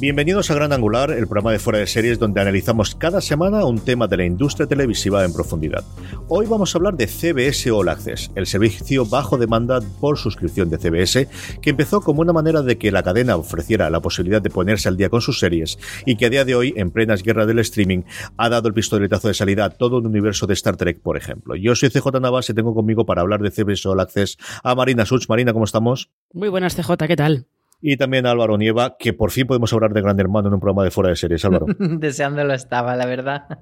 Bienvenidos a Gran Angular, el programa de fuera de series donde analizamos cada semana un tema de la industria televisiva en profundidad. Hoy vamos a hablar de CBS All Access, el servicio bajo demanda por suscripción de CBS, que empezó como una manera de que la cadena ofreciera la posibilidad de ponerse al día con sus series y que a día de hoy, en plenas guerras del streaming, ha dado el pistoletazo de salida a todo un universo de Star Trek, por ejemplo. Yo soy CJ Navas y tengo conmigo para hablar de CBS All Access a Marina Such. Marina, ¿cómo estamos? Muy buenas, CJ, ¿qué tal? Y también a Álvaro Nieva, que por fin podemos hablar de Gran Hermano en un programa de fuera de series, Álvaro. Deseándolo estaba, la verdad.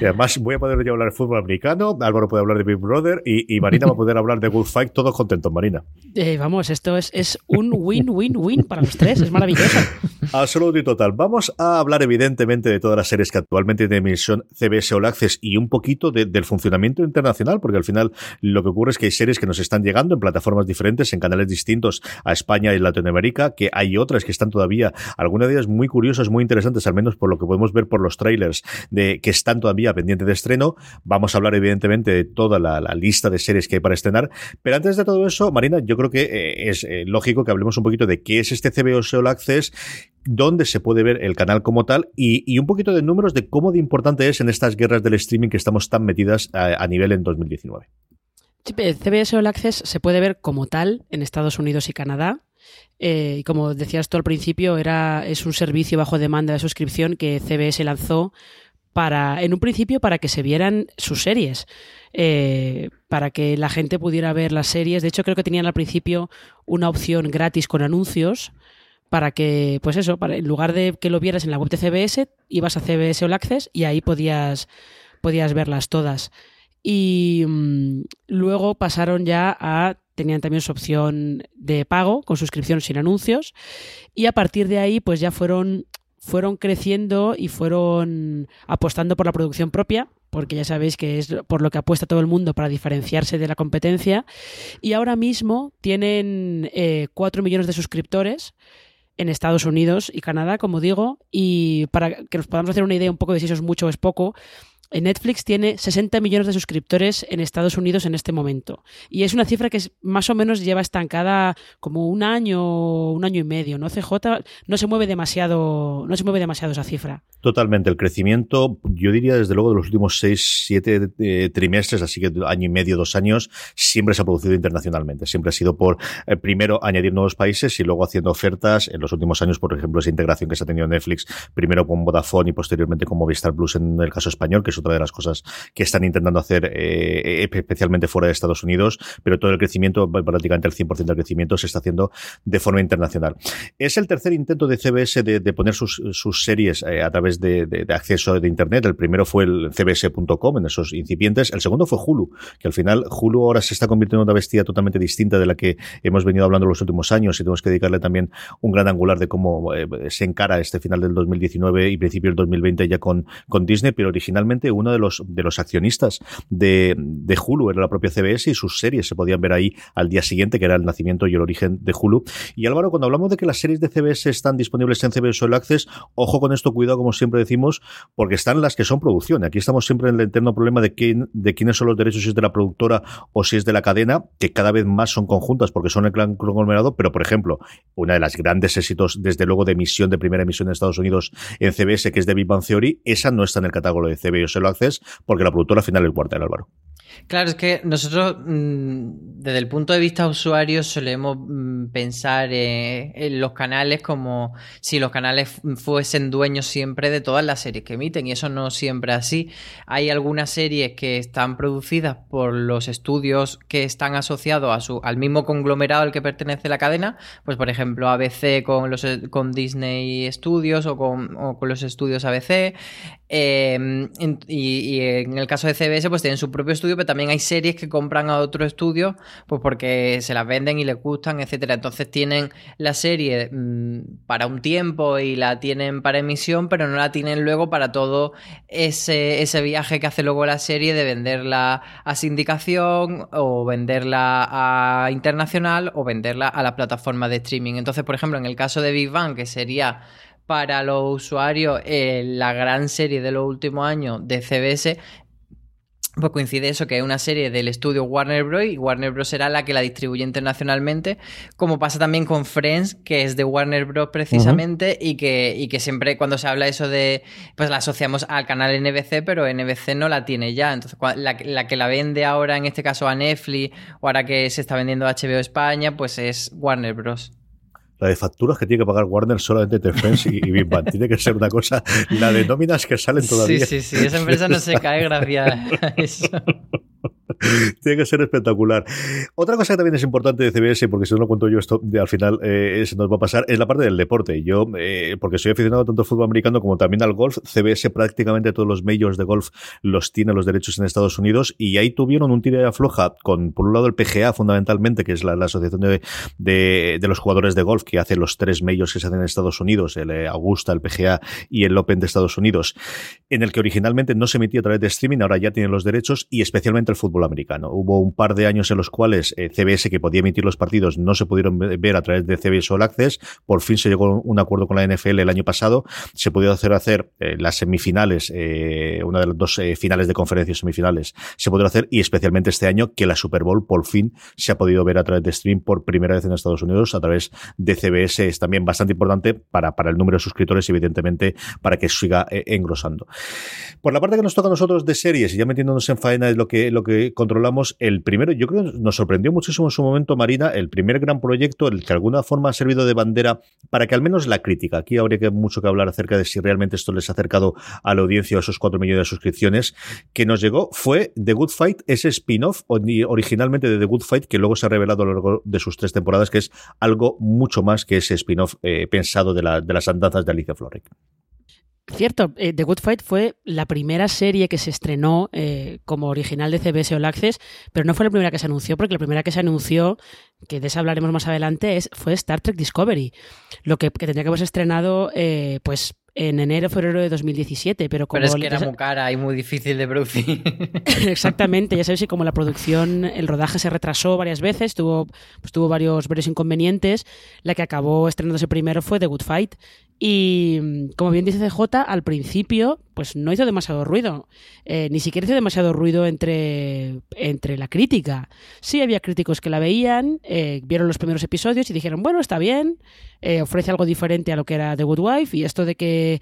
Y además voy a poder yo hablar de fútbol americano, Álvaro puede hablar de Big Brother y, Marina va a poder hablar de Good Fight, todos contentos, Marina. Eh, vamos, esto es, es un win-win-win para los tres, es maravilloso. Absoluto y total. Vamos a hablar evidentemente de todas las series que actualmente tienen emisión CBS All Access y un poquito del funcionamiento internacional, porque al final lo que ocurre es que hay series que nos están llegando en plataformas diferentes, en canales distintos a España y Latinoamérica, que hay otras que están todavía, algunas de ellas muy curiosas, muy interesantes, al menos por lo que podemos ver por los trailers, de que están todavía pendientes de estreno. Vamos a hablar evidentemente de toda la, lista de series que hay para estrenar. Pero antes de todo eso, Marina, yo creo que eh, es eh, lógico que hablemos un poquito de qué es este CBS All Access, dónde se puede ver el canal como tal y, un poquito de números de cómo de importante es en estas guerras del streaming que estamos tan metidas a, nivel en 2019. CBS All Access se puede ver como tal en Estados Unidos y Canadá. Eh, y como decías tú al principio, era, es un servicio bajo demanda de suscripción que CBS lanzó para, en un principio, para que se vieran sus series. Eh, para que la gente pudiera ver las series. De hecho, creo que tenían al principio una opción gratis con anuncios para que, pues eso, en lugar de que lo vieras en la web de CBS, ibas a CBS All Access y ahí podías, podías verlas todas. Y mm, luego pasaron ya a, tenían también su opción de pago, con suscripción sin anuncios, y a partir de ahí, pues ya fueron, fueron creciendo y fueron apostando por la producción propia, porque ya sabéis que es por lo que apuesta todo el mundo para diferenciarse de la competencia. Y ahora mismo tienen eh, 4 millones de suscriptores en Estados Unidos y Canadá, como digo, y para que nos podamos hacer una idea un poco de si eso es mucho o es poco, Netflix tiene 60 millones de suscriptores en Estados Unidos en este momento. Y es una cifra que más o menos lleva estancada como un año, un año y medio, ¿no? CJ no se mueve demasiado, no se mueve demasiado esa cifra. Totalmente. El crecimiento, yo diría desde luego de los últimos 6, 7 eh, trimestres, así que año y medio, dos años, siempre se ha producido internacionalmente. Siempre ha sido por, eh, primero, añadir nuevos países y luego haciendo ofertas. En los últimos años, por ejemplo, esa integración que se ha tenido Netflix, primero con Vodafone y posteriormente con Movistar Plus en el caso español, que es otra de las cosas que están intentando hacer eh, especialmente fuera de Estados Unidos, pero todo el crecimiento, prácticamente el 100% del crecimiento se está haciendo de forma internacional. Es el tercer intento de CBS de, poner sus, series eh, a través de, acceso de Internet. El primero fue el cbs.com en esos incipientes. El segundo fue Hulu, que al final Hulu ahora se está convirtiendo en una bestia totalmente distinta de la que hemos venido hablando los últimos años y tenemos que dedicarle también un gran angular de cómo eh, se encara este final del 2019 y principio del 2020 ya con, con Disney, pero originalmente uno de los, de los accionistas de, de Hulu era la propia CBS y sus series se podían ver ahí al día siguiente, que era el nacimiento y el origen de Hulu. Y Álvaro, cuando hablamos de que las series de CBS están disponibles en CBS All Access, ojo con esto, cuidado, como siempre decimos, porque están las que son producción. Aquí estamos siempre en el eterno problema de, quién, de quiénes son los derechos, si es de la productora o si es de la cadena, que cada vez más son conjuntas porque son el clan conglomerado, pero por ejemplo, una de las grandes éxitos, desde luego, de emisión, de primera emisión en Estados Unidos en CBS, que es de Big Bang Theory, esa no está en el catálogo de CBS CBS All Access, porque la productora final es Warner, Álvaro. Claro, es que nosotros mm, desde el punto de vista usuario solemos mm, pensar eh, en los canales como si los canales fuesen dueños siempre de todas las series que emiten y eso no siempre es así. Hay algunas series que están producidas por los estudios que están asociados a su, al mismo conglomerado al que pertenece la cadena, pues por ejemplo ABC con, los, con Disney Studios o con, o con los estudios ABC. Em, y, en el caso de CBS, pues tienen su propio estudio, pero también hay series que compran a otro estudio, pues porque se las venden y les gustan, etcétera. Entonces tienen la serie mm, para un tiempo y la tienen para emisión, pero no la tienen luego para todo ese, ese viaje que hace luego la serie de venderla a sindicación o venderla a internacional o venderla a la plataforma de streaming. Entonces, por ejemplo, en el caso de Big Bang, que sería para los usuarios eh, la gran serie de los últimos años de CBS, pues coincide eso, que es una serie del estudio Warner Bros. y Warner Bros. será la que la distribuye internacionalmente, como pasa también con Friends, que es de Warner Bros. precisamente, y, que, y que siempre cuando se habla eso de, pues la asociamos al canal NBC, pero NBC no la tiene ya. Entonces, la, la que la vende ahora, en este caso a Netflix, o ahora que se está vendiendo a HBO España, pues es Warner Bros la de facturas que tiene que pagar Warner solamente entre Friends y, Big Bang. Tiene que ser una cosa, la de nóminas que salen todavía. Sí, sí, sí, esa empresa no se cae gracias a eso. Tiene que ser espectacular. Otra cosa que también es importante de CBS, porque si no lo cuento yo, esto al final eh, se nos va a pasar, es la parte del deporte. Yo, eh, porque soy aficionado tanto al fútbol americano como también al golf, CBS prácticamente todos los majors de golf los tiene los derechos en Estados Unidos y ahí tuvieron un tiro de afloja con, por un lado, el PGA fundamentalmente, que es la, asociación de, de, los jugadores de golf que hace los tres majors que se hacen en Estados Unidos, el eh, Augusta, el PGA y el Open de Estados Unidos, en el que originalmente no se emitía a través de streaming, ahora ya tienen los derechos y especialmente el fútbol americano. Hubo un par de años en los cuales eh, CBS, que podía emitir los partidos, no se pudieron ver a través de CBS All Access. Por fin se llegó a un acuerdo con la NFL el año pasado. Se pudo hacer, hacer eh, las semifinales, eh, una de las dos finales de conferencias semifinales, se pudo hacer y especialmente este año que la Super Bowl por fin se ha podido ver a través de stream por primera vez en Estados Unidos a través de CBS. Es también bastante importante para, para el número de suscriptores y evidentemente para que siga engrosando. Por la parte que nos toca a nosotros de series y ya metiéndonos en faena es lo que, lo que controlamos, el primero, yo creo que nos sorprendió muchísimo en su momento, Marina, el primer gran proyecto, el que de alguna forma ha servido de bandera para que al menos la crítica, aquí habría que mucho que hablar acerca de si realmente esto les ha acercado a la audiencia a esos cuatro millones de suscripciones, que nos llegó fue The Good Fight, ese spin-off originalmente de The Good Fight, que luego se ha revelado a lo largo de sus tres temporadas, que es algo mucho más que ese spin-off eh, pensado de, de las andanzas de Alicia Florek. Cierto, eh, The Good Fight fue la primera serie que se estrenó eh, como original de CBS All Access, pero no fue la primera que se anunció, porque la primera que se anunció, que de esa hablaremos más adelante, es, fue Star Trek Discovery, lo que, tendría que haberse estrenado eh, pues en enero, febrero de 2017, pero como... Pero es que era muy cara y muy difícil de producir. Exactamente, ya sabes, y como la producción, el rodaje se retrasó varias veces, tuvo, pues, tuvo varios, varios inconvenientes, la que acabó estrenándose primero fue The Good Fight, y como bien dice CJ, al principio pues no hizo demasiado ruido. Eh, ni siquiera hizo demasiado ruido entre, entre la crítica. Sí había críticos que la veían, eh, vieron los primeros episodios y dijeron, bueno, está bien, eh, ofrece algo diferente a lo que era The Good Wife y esto de que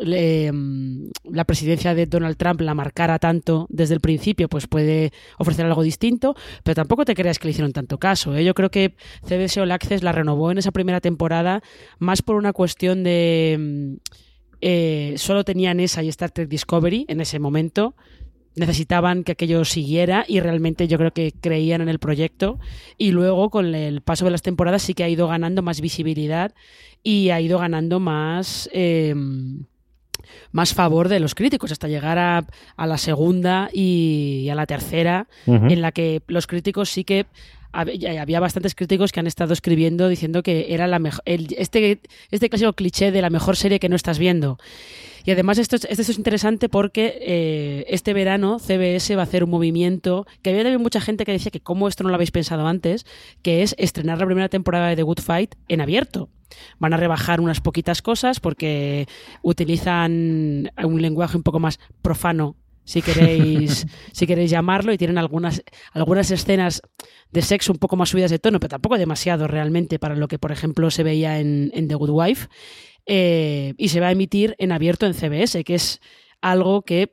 Mm, la presidencia de Donald Trump la marcara tanto desde el principio, pues puede ofrecer algo distinto, pero tampoco te creas que le hicieron tanto caso. ¿eh? Yo creo que CBS All Access la renovó en esa primera temporada más por una cuestión de... Mm, eh, solo tenían esa y Star Trek Discovery en ese momento necesitaban que aquello siguiera y realmente yo creo que creían en el proyecto y luego con el paso de las temporadas sí que ha ido ganando más visibilidad y ha ido ganando más eh, más favor de los críticos, hasta llegar a, la segunda y, a la tercera, en la que los críticos sí que había bastantes críticos que han estado escribiendo diciendo que era la mejor este este clásico cliché de la mejor serie que no estás viendo. Y además esto, esto es interesante porque eh, este verano CBS va a hacer un movimiento que había también mucha gente que decía que cómo esto no lo habéis pensado antes que es estrenar la primera temporada de The Good Fight en abierto Van a rebajar unas poquitas cosas porque utilizan un lenguaje un poco más profano si queréis, si queréis llamarlo, y tienen algunas, algunas escenas de sexo un poco más subidas de tono, pero tampoco demasiado realmente para lo que, por ejemplo, se veía en, The Good Wife. Eh, y se va a emitir en abierto en CBS, que es algo que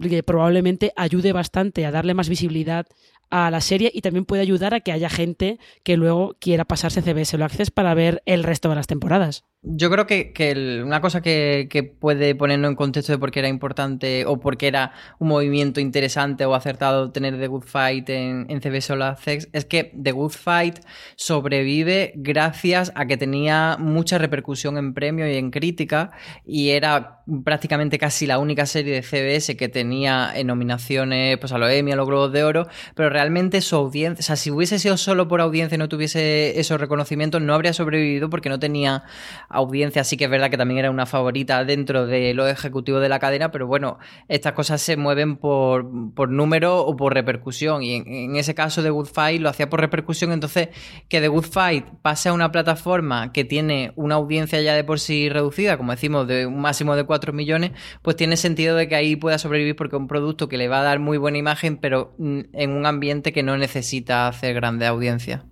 que probablemente ayude bastante a darle más visibilidad a la serie y también puede ayudar a que haya gente que luego quiera pasarse CBS All Access para ver el resto de las temporadas. Yo creo que, una cosa que, puede ponernos en contexto de por qué era importante o por qué era un movimiento interesante o acertado tener The Good Fight en, en CBS All Access es que The Good Fight sobrevive gracias a que tenía mucha repercusión en premio y en crítica y era prácticamente casi la única serie de CBS que tenía en nominaciones pues, a los Emmy, a los Globos de Oro, pero realmente su audiencia, o sea, si hubiese sido solo por audiencia y no tuviese esos reconocimientos, no habría sobrevivido porque no tenía audiencia. Sí que es verdad que también era una favorita dentro de los ejecutivos de la cadena, pero bueno, estas cosas se mueven por, por número o por repercusión. Y en, ese caso de Good Fight lo hacía por repercusión, entonces que The Good Fight pase a una plataforma que tiene una audiencia ya de por sí reducida, como decimos, de un máximo de 4 millones, pues tiene sentido de que ahí pueda sobrevivir porque es un producto que le va a dar muy buena imagen, pero mm, en un ambiente que no necesita hacer grande audiencia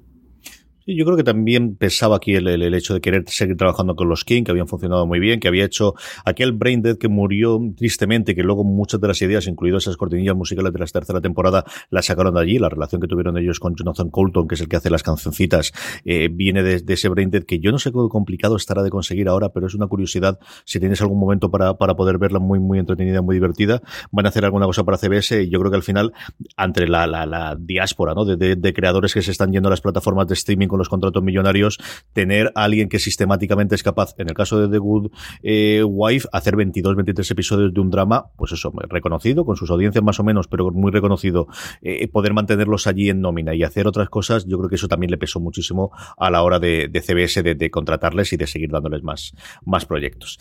yo creo que también pesaba aquí el, el, hecho de querer seguir trabajando con los King, que habían funcionado muy bien, que había hecho aquel Brain Dead que murió tristemente, que luego muchas de las ideas, incluidas esas cortinillas musicales de la tercera temporada, las sacaron de allí. La relación que tuvieron ellos con Jonathan Colton, que es el que hace las cancioncitas, eh, viene de, ese Brain Dead que yo no sé cómo complicado estará de conseguir ahora, pero es una curiosidad. Si tienes algún momento para, para poder verla muy, muy entretenida, muy divertida, van a hacer alguna cosa para CBS y yo creo que al final, entre la, la, la diáspora ¿no? de, de, de creadores que se están yendo a las plataformas de streaming con los contratos millonarios, tener a alguien que sistemáticamente es capaz, en el caso de The Good eh, Wife, hacer 22, 23 episodios de un drama, pues eso, reconocido, con sus audiencias más o menos, pero muy reconocido, eh, poder mantenerlos allí en nómina y hacer otras cosas, yo creo que eso también le pesó muchísimo a la hora de, CBS de, de, contratarles y de seguir dándoles más, más proyectos.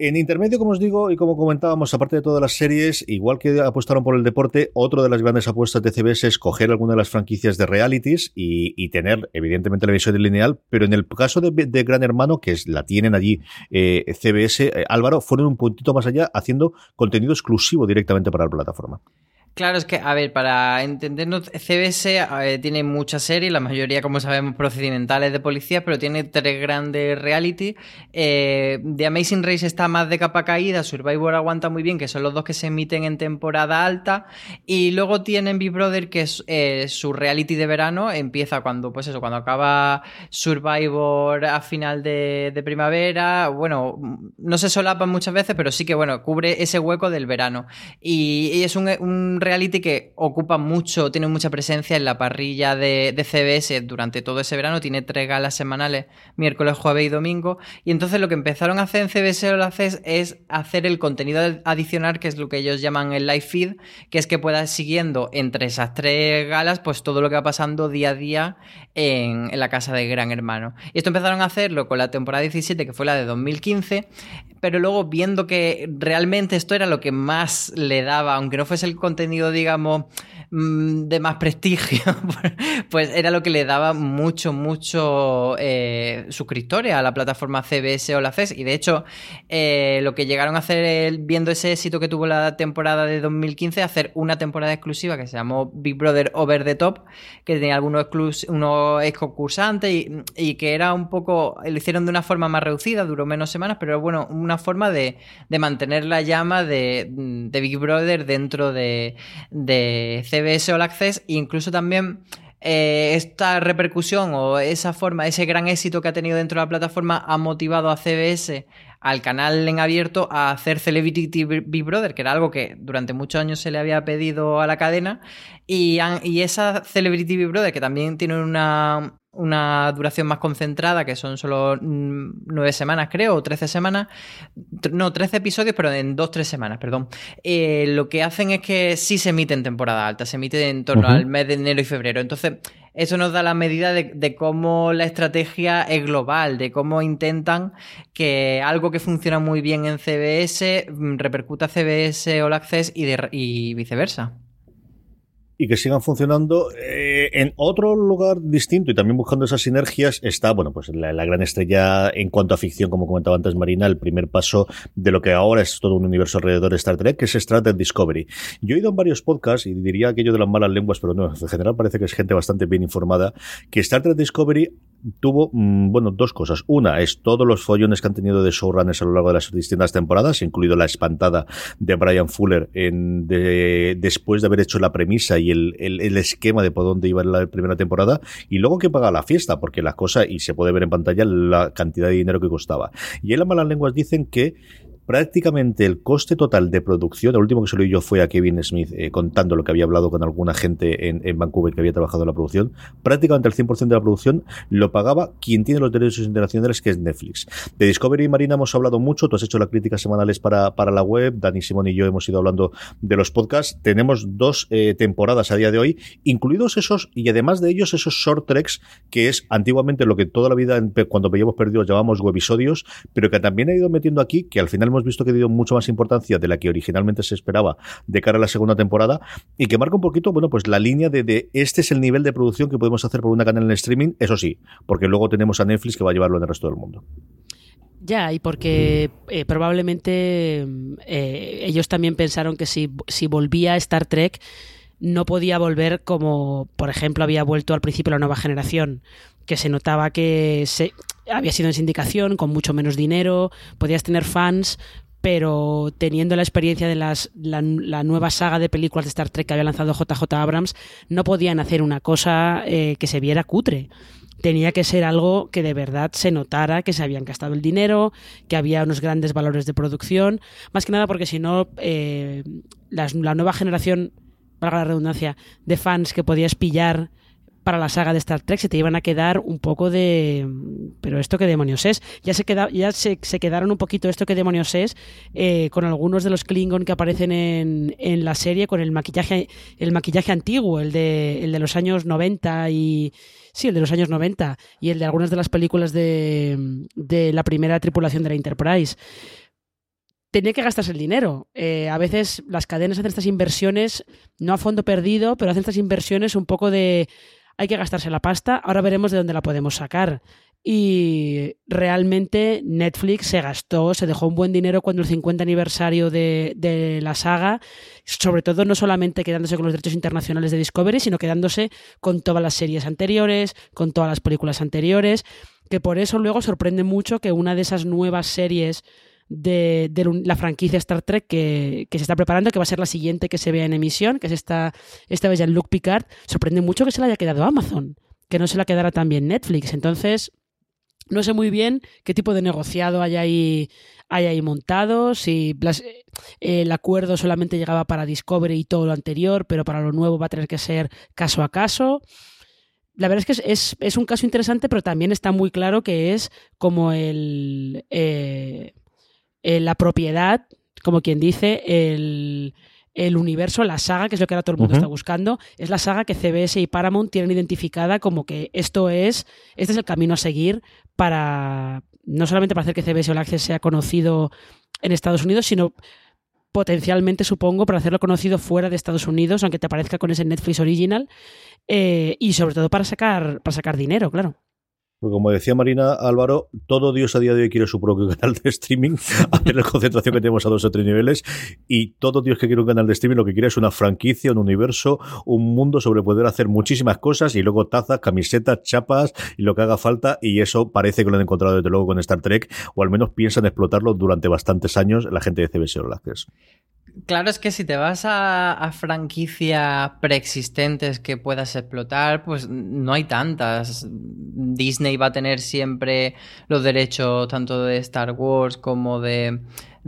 En intermedio, como os digo, y como comentábamos, aparte de todas las series, igual que apostaron por el deporte, otro de las grandes apuestas de CBS es coger alguna de las franquicias de realities y, tener, evidentemente, la visión lineal, pero en el caso de, Gran Hermano, que es, la tienen allí eh, CBS, eh, Álvaro, fueron un puntito más allá haciendo contenido exclusivo directamente para la plataforma. Claro, es que, a ver, para entendernos, CBS tiene muchas series, la mayoría, como sabemos, procedimentales de policía, pero tiene tres grandes reality. Eh, The Amazing Race está más de capa caída, Survivor aguanta muy bien, que son los dos que se emiten en temporada alta. Y luego tienen Big Brother, que es eh, su reality de verano, empieza cuando, pues eso, cuando acaba Survivor a final de, primavera. Bueno, no se solapan muchas veces, pero sí que, bueno, cubre ese hueco del verano. Y, es un, un reality que ocupa mucho, tiene mucha presencia en la parrilla de, CBS durante todo ese verano. Tiene tres galas semanales, miércoles, jueves y domingo. Y entonces lo que empezaron a hacer en CBS lo haces es hacer el contenido adicional, que es lo que ellos llaman el live feed, que es que puedas siguiendo entre esas tres galas, pues todo lo que va pasando día a día en, en la casa de Gran Hermano. Y esto empezaron a hacerlo con la temporada 17, que fue la de 2015 pero luego viendo que realmente esto era lo que más le daba, aunque no fuese el contenido, digamos, Mm, de más prestigio, pues era lo que le daba mucho, mucho eh, suscriptores a la plataforma CBS o la CES. Y de hecho, eh, lo que llegaron a hacer viendo ese éxito que tuvo la temporada de 2015, hacer una temporada exclusiva que se llamó Big Brother Over the Top, que tenía algunos, unos ex concursantes y, que era un poco, lo hicieron de una forma más reducida, duró menos semanas, pero bueno, una forma de, mantener la llama de, Big Brother dentro de, de CBS CBS All Access e incluso también eh, esta repercusión o esa forma, ese gran éxito que ha tenido dentro de la plataforma ha motivado a CBS al canal en abierto a hacer Celebrity Big Brother, que era algo que durante muchos años se le había pedido a la cadena. Y, y esa Celebrity Big Brother, que también tiene una, una duración más concentrada, que son solo mm, nueve semanas, creo, o trece semanas. No, trece episodios, pero en dos, tres semanas, perdón. Eh, lo que hacen es que sí se emite en temporada alta, se emite en torno al mes de enero y febrero. Entonces, eso nos da la medida de, cómo la estrategia es global, de cómo intentan que algo que funciona muy bien en CBS mm, repercuta a CBS All Access y, y viceversa y que sigan funcionando. Eh, en otro lugar distinto y también buscando esas sinergias está, bueno, pues la, gran estrella en cuanto a ficción, como comentaba antes Marina, el primer paso de lo que ahora es todo un universo alrededor de Star Trek, que es Star Trek Discovery. Yo he ido en varios podcasts y diría aquello de las malas lenguas, pero no, en general parece que es gente bastante bien informada, que Star Trek Discovery tuvo, mm, bueno, dos cosas. Una es todos los follones que han tenido de showrunners a lo largo de las distintas temporadas, incluido la espantada de Brian Fuller en después de haber hecho la premisa y el, esquema de por dónde iba la primera temporada, y luego que paga la fiesta, porque la cosa, y se puede ver en pantalla la cantidad de dinero que costaba. Y en las malas lenguas dicen que prácticamente el coste total de producción, el último que se lo yo fue a Kevin Smith eh, contando lo que había hablado con alguna gente en, Vancouver que había trabajado en la producción, prácticamente el 100% de la producción lo pagaba quien tiene los derechos internacionales, que es Netflix. De Discovery y Marina hemos hablado mucho, tú has hecho las críticas semanales para, para la web, Dani Simón y yo hemos ido hablando de los podcasts, tenemos dos eh, temporadas a día de hoy, incluidos esos, y además de ellos esos short treks, que es antiguamente lo que toda la vida, cuando veíamos perdidos, llamamos webisodios, pero que también ha ido metiendo aquí, que al final hemos visto que dio mucho más importancia de la que originalmente se esperaba de cara a la segunda temporada y que marca un poquito, bueno, pues la línea de, este es el nivel de producción que podemos hacer por una canal en streaming, eso sí, porque luego tenemos a Netflix que va a llevarlo en el resto del mundo. Ya, y porque eh, probablemente eh, ellos también pensaron que si, si volvía a Star Trek no podía volver como, por ejemplo, había vuelto al principio la nueva generación, que se notaba que se, había sido en sindicación, con mucho menos dinero, podías tener fans, pero teniendo la experiencia de las, la, nueva saga de películas de Star Trek que había lanzado JJ Abrams, no podían hacer una cosa eh, que se viera cutre. Tenía que ser algo que de verdad se notara que se habían gastado el dinero, que había unos grandes valores de producción, más que nada porque si no, eh, la, la nueva generación, valga la redundancia, de fans que podías pillar para la saga de Star Trek se te iban a quedar un poco de pero esto qué demonios es. Ya se queda, ya se, quedaron un poquito esto qué demonios es eh, con algunos de los Klingon que aparecen en, en, la serie con el maquillaje el maquillaje antiguo el de, el de los años 90 y sí el de los años 90 y el de algunas de las películas de, de la primera tripulación de la Enterprise tenía que gastarse el dinero. Eh, a veces las cadenas hacen estas inversiones, no a fondo perdido, pero hacen estas inversiones un poco de hay que gastarse la pasta, ahora veremos de dónde la podemos sacar. Y realmente Netflix se gastó, se dejó un buen dinero cuando el 50 aniversario de, la saga, sobre todo no solamente quedándose con los derechos internacionales de Discovery, sino quedándose con todas las series anteriores, con todas las películas anteriores, que por eso luego sorprende mucho que una de esas nuevas series de, la franquicia Star Trek que, se está preparando, que va a ser la siguiente que se vea en emisión, que es esta, esta vez Luke Picard, sorprende mucho que se la haya quedado Amazon, que no se la quedara también Netflix. Entonces, no sé muy bien qué tipo de negociado hay ahí, ahí montado, si eh, el acuerdo solamente llegaba para Discovery y todo lo anterior, pero para lo nuevo va a tener que ser caso a caso la verdad es que es, un caso interesante, pero también está muy claro que es como el, eh, eh, la propiedad, como quien dice, el, universo, la saga, que es lo que ahora todo el mundo está buscando, es la saga que CBS y Paramount tienen identificada como que esto es, este es el camino a seguir para, no solamente para hacer que CBS All Access sea conocido en Estados Unidos, sino potencialmente, supongo, para hacerlo conocido fuera de Estados Unidos, aunque te aparezca con ese Netflix original, eh, y sobre todo para sacar, para sacar dinero, claro. Porque como decía Marina Álvaro, todo Dios a día de hoy quiere su propio canal de streaming, a ver la concentración que tenemos a dos o tres niveles, y todo Dios que quiere un canal de streaming lo que quiere es una franquicia, un universo, un mundo sobre poder hacer muchísimas cosas, y luego tazas, camisetas, chapas, y lo que haga falta, y eso parece que lo han encontrado desde luego con Star Trek, o al menos piensan explotarlo durante bastantes años la gente de CBS All. Claro, es que si te vas a, franquicias preexistentes que puedas explotar, pues no hay tantas. Disney va a tener siempre los derechos tanto de Star Wars como de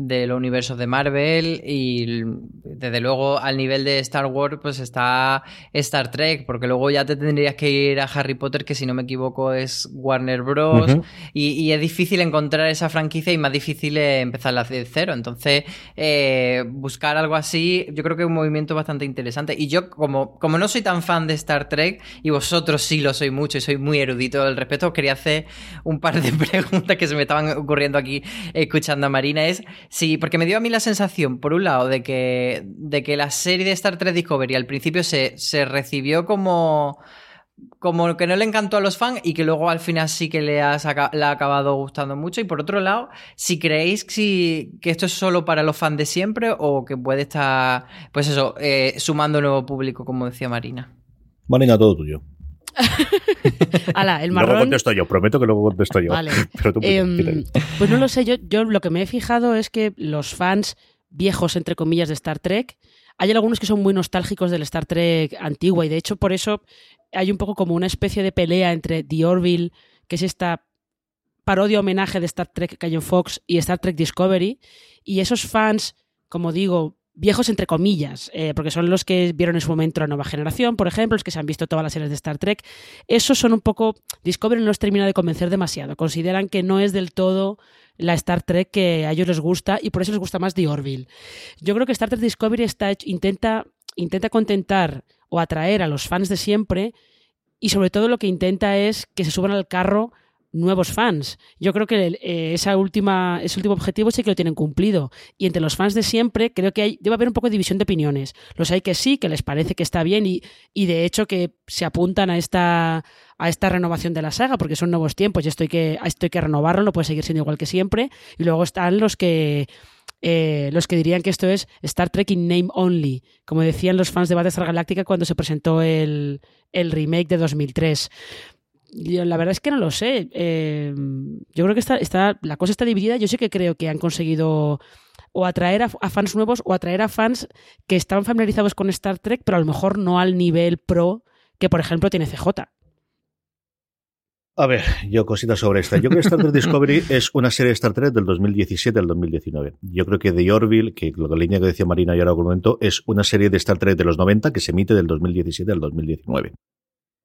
de los universos de Marvel y desde luego al nivel de Star Wars pues está Star Trek porque luego ya te tendrías que ir a Harry Potter que si no me equivoco es Warner Bros. Y, es difícil encontrar esa franquicia y más difícil empezar de cero. Entonces eh, buscar algo así yo creo que es un movimiento bastante interesante. Y yo como, como no soy tan fan de Star Trek y vosotros sí lo soy mucho y soy muy erudito al respecto os quería hacer un par de preguntas que se me estaban ocurriendo aquí escuchando a Marina. Es Sí, porque me dio a mí la sensación, por un lado, de que, de que la serie de Star Trek Discovery al principio se, se recibió como como que no le encantó a los fans y que luego al final sí que le ha, acabado gustando mucho. Y por otro lado, si creéis que, que esto es solo para los fans de siempre o que puede estar, pues eso, eh, sumando nuevo público, como decía Marina. Marina, todo tuyo. Ala, el marrón. Luego contesto yo, prometo que luego contesto yo. Vale. Em, pues no lo sé, yo, yo lo que me he fijado es que los fans viejos, entre comillas, de Star Trek, hay algunos que son muy nostálgicos del Star Trek antigua y de hecho por eso hay un poco como una especie de pelea entre The Orville, que es esta parodia homenaje de Star Trek en Fox y Star Trek Discovery y esos fans, como digo, viejos entre comillas, eh, porque son los que vieron en su momento la nueva generación, por ejemplo, los que se han visto todas las series de Star Trek, esos son un poco, Discovery no los termina de convencer demasiado, consideran que no es del todo la Star Trek que a ellos les gusta y por eso les gusta más The Orville. Yo creo que Star Trek Discovery intenta, intenta contentar o atraer a los fans de siempre y sobre todo lo que intenta es que se suban al carro nuevos fans. Yo creo que eh, esa última, ese último objetivo sí que lo tienen cumplido. Y entre los fans de siempre creo que hay, debe haber un poco de división de opiniones. Los hay que sí, que les parece que está bien y, y de hecho que se apuntan a esta, a esta renovación de la saga porque son nuevos tiempos y esto hay que, esto hay que renovarlo, no puede seguir siendo igual que siempre. Y luego están los que... Eh, los que dirían que esto es Star Trek in name only, como decían los fans de Battlestar Galactica cuando se presentó el, el remake de 2003 la verdad es que no lo sé. Eh, yo creo que está, está, la cosa está dividida. Yo sí que creo que han conseguido o atraer a, fans nuevos o atraer a fans que estaban familiarizados con Star Trek, pero a lo mejor no al nivel pro que, por ejemplo, tiene CJ. A ver, yo cositas sobre esta. Yo creo que Star Trek Discovery es una serie de Star Trek del 2017 al 2019. Yo creo que The Orville, que la línea que decía Marina y ahora momento, es una serie de Star Trek de los 90 que se emite del 2017 al 2019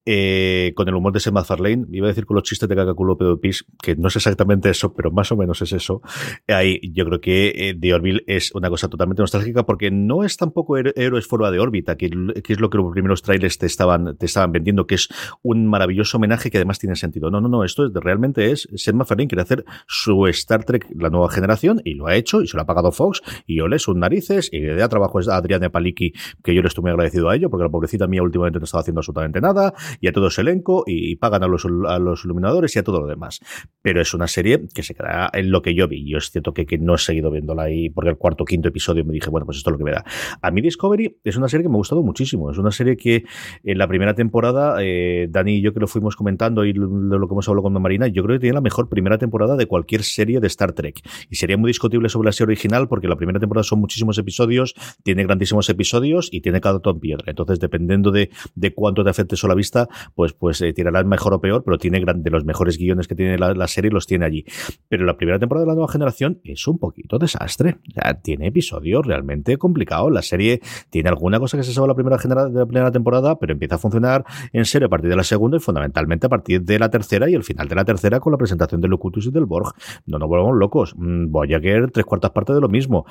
eh, con el humor de Seth MacFarlane, iba a decir con los chistes de cacaculo pedo pis, que no es exactamente eso, pero más o menos es eso. Ahí yo creo que eh, The Orville es una cosa totalmente nostálgica porque no es tampoco héroes fuera de órbita, que, es lo que los primeros trailers te estaban, te estaban vendiendo, que es un maravilloso homenaje que además tiene sentido. No, no, no, esto es, realmente es Seth MacFarlane quiere hacer su Star Trek, la nueva generación, y lo ha hecho, y se lo ha pagado Fox, y yo le sus narices, y le da trabajo a Adriana Paliki, que yo le estoy muy agradecido a ello, porque la pobrecita mía últimamente no estaba haciendo absolutamente nada, y a todo ese elenco y pagan a los, a los iluminadores y a todo lo demás. Pero es una serie que se queda en lo que yo vi. Yo es cierto que, que no he seguido viéndola ahí porque el cuarto o quinto episodio me dije, bueno, pues esto es lo que me da. A mí Discovery es una serie que me ha gustado muchísimo. Es una serie que en la primera temporada, eh, Dani y yo que lo fuimos comentando y de lo, que hemos hablado con Marina, yo creo que tiene la mejor primera temporada de cualquier serie de Star Trek. Y sería muy discutible sobre la serie original porque la primera temporada son muchísimos episodios, tiene grandísimos episodios y tiene cada en piedra. Entonces, dependiendo de, de cuánto te afecte eso a la vista, pues, pues eh, tirará mejor o peor, pero tiene de los mejores guiones que tiene la, serie, los tiene allí. Pero la primera temporada de la nueva generación es un poquito desastre. tiene episodios realmente complicados. La serie tiene alguna cosa que se sabe la primera, de la primera temporada, pero empieza a funcionar en serio a partir de la segunda y fundamentalmente a partir de la tercera y el final de la tercera con la presentación de Locutus y del Borg. No nos volvamos locos. Mm, Voyager, tres cuartas partes de lo mismo.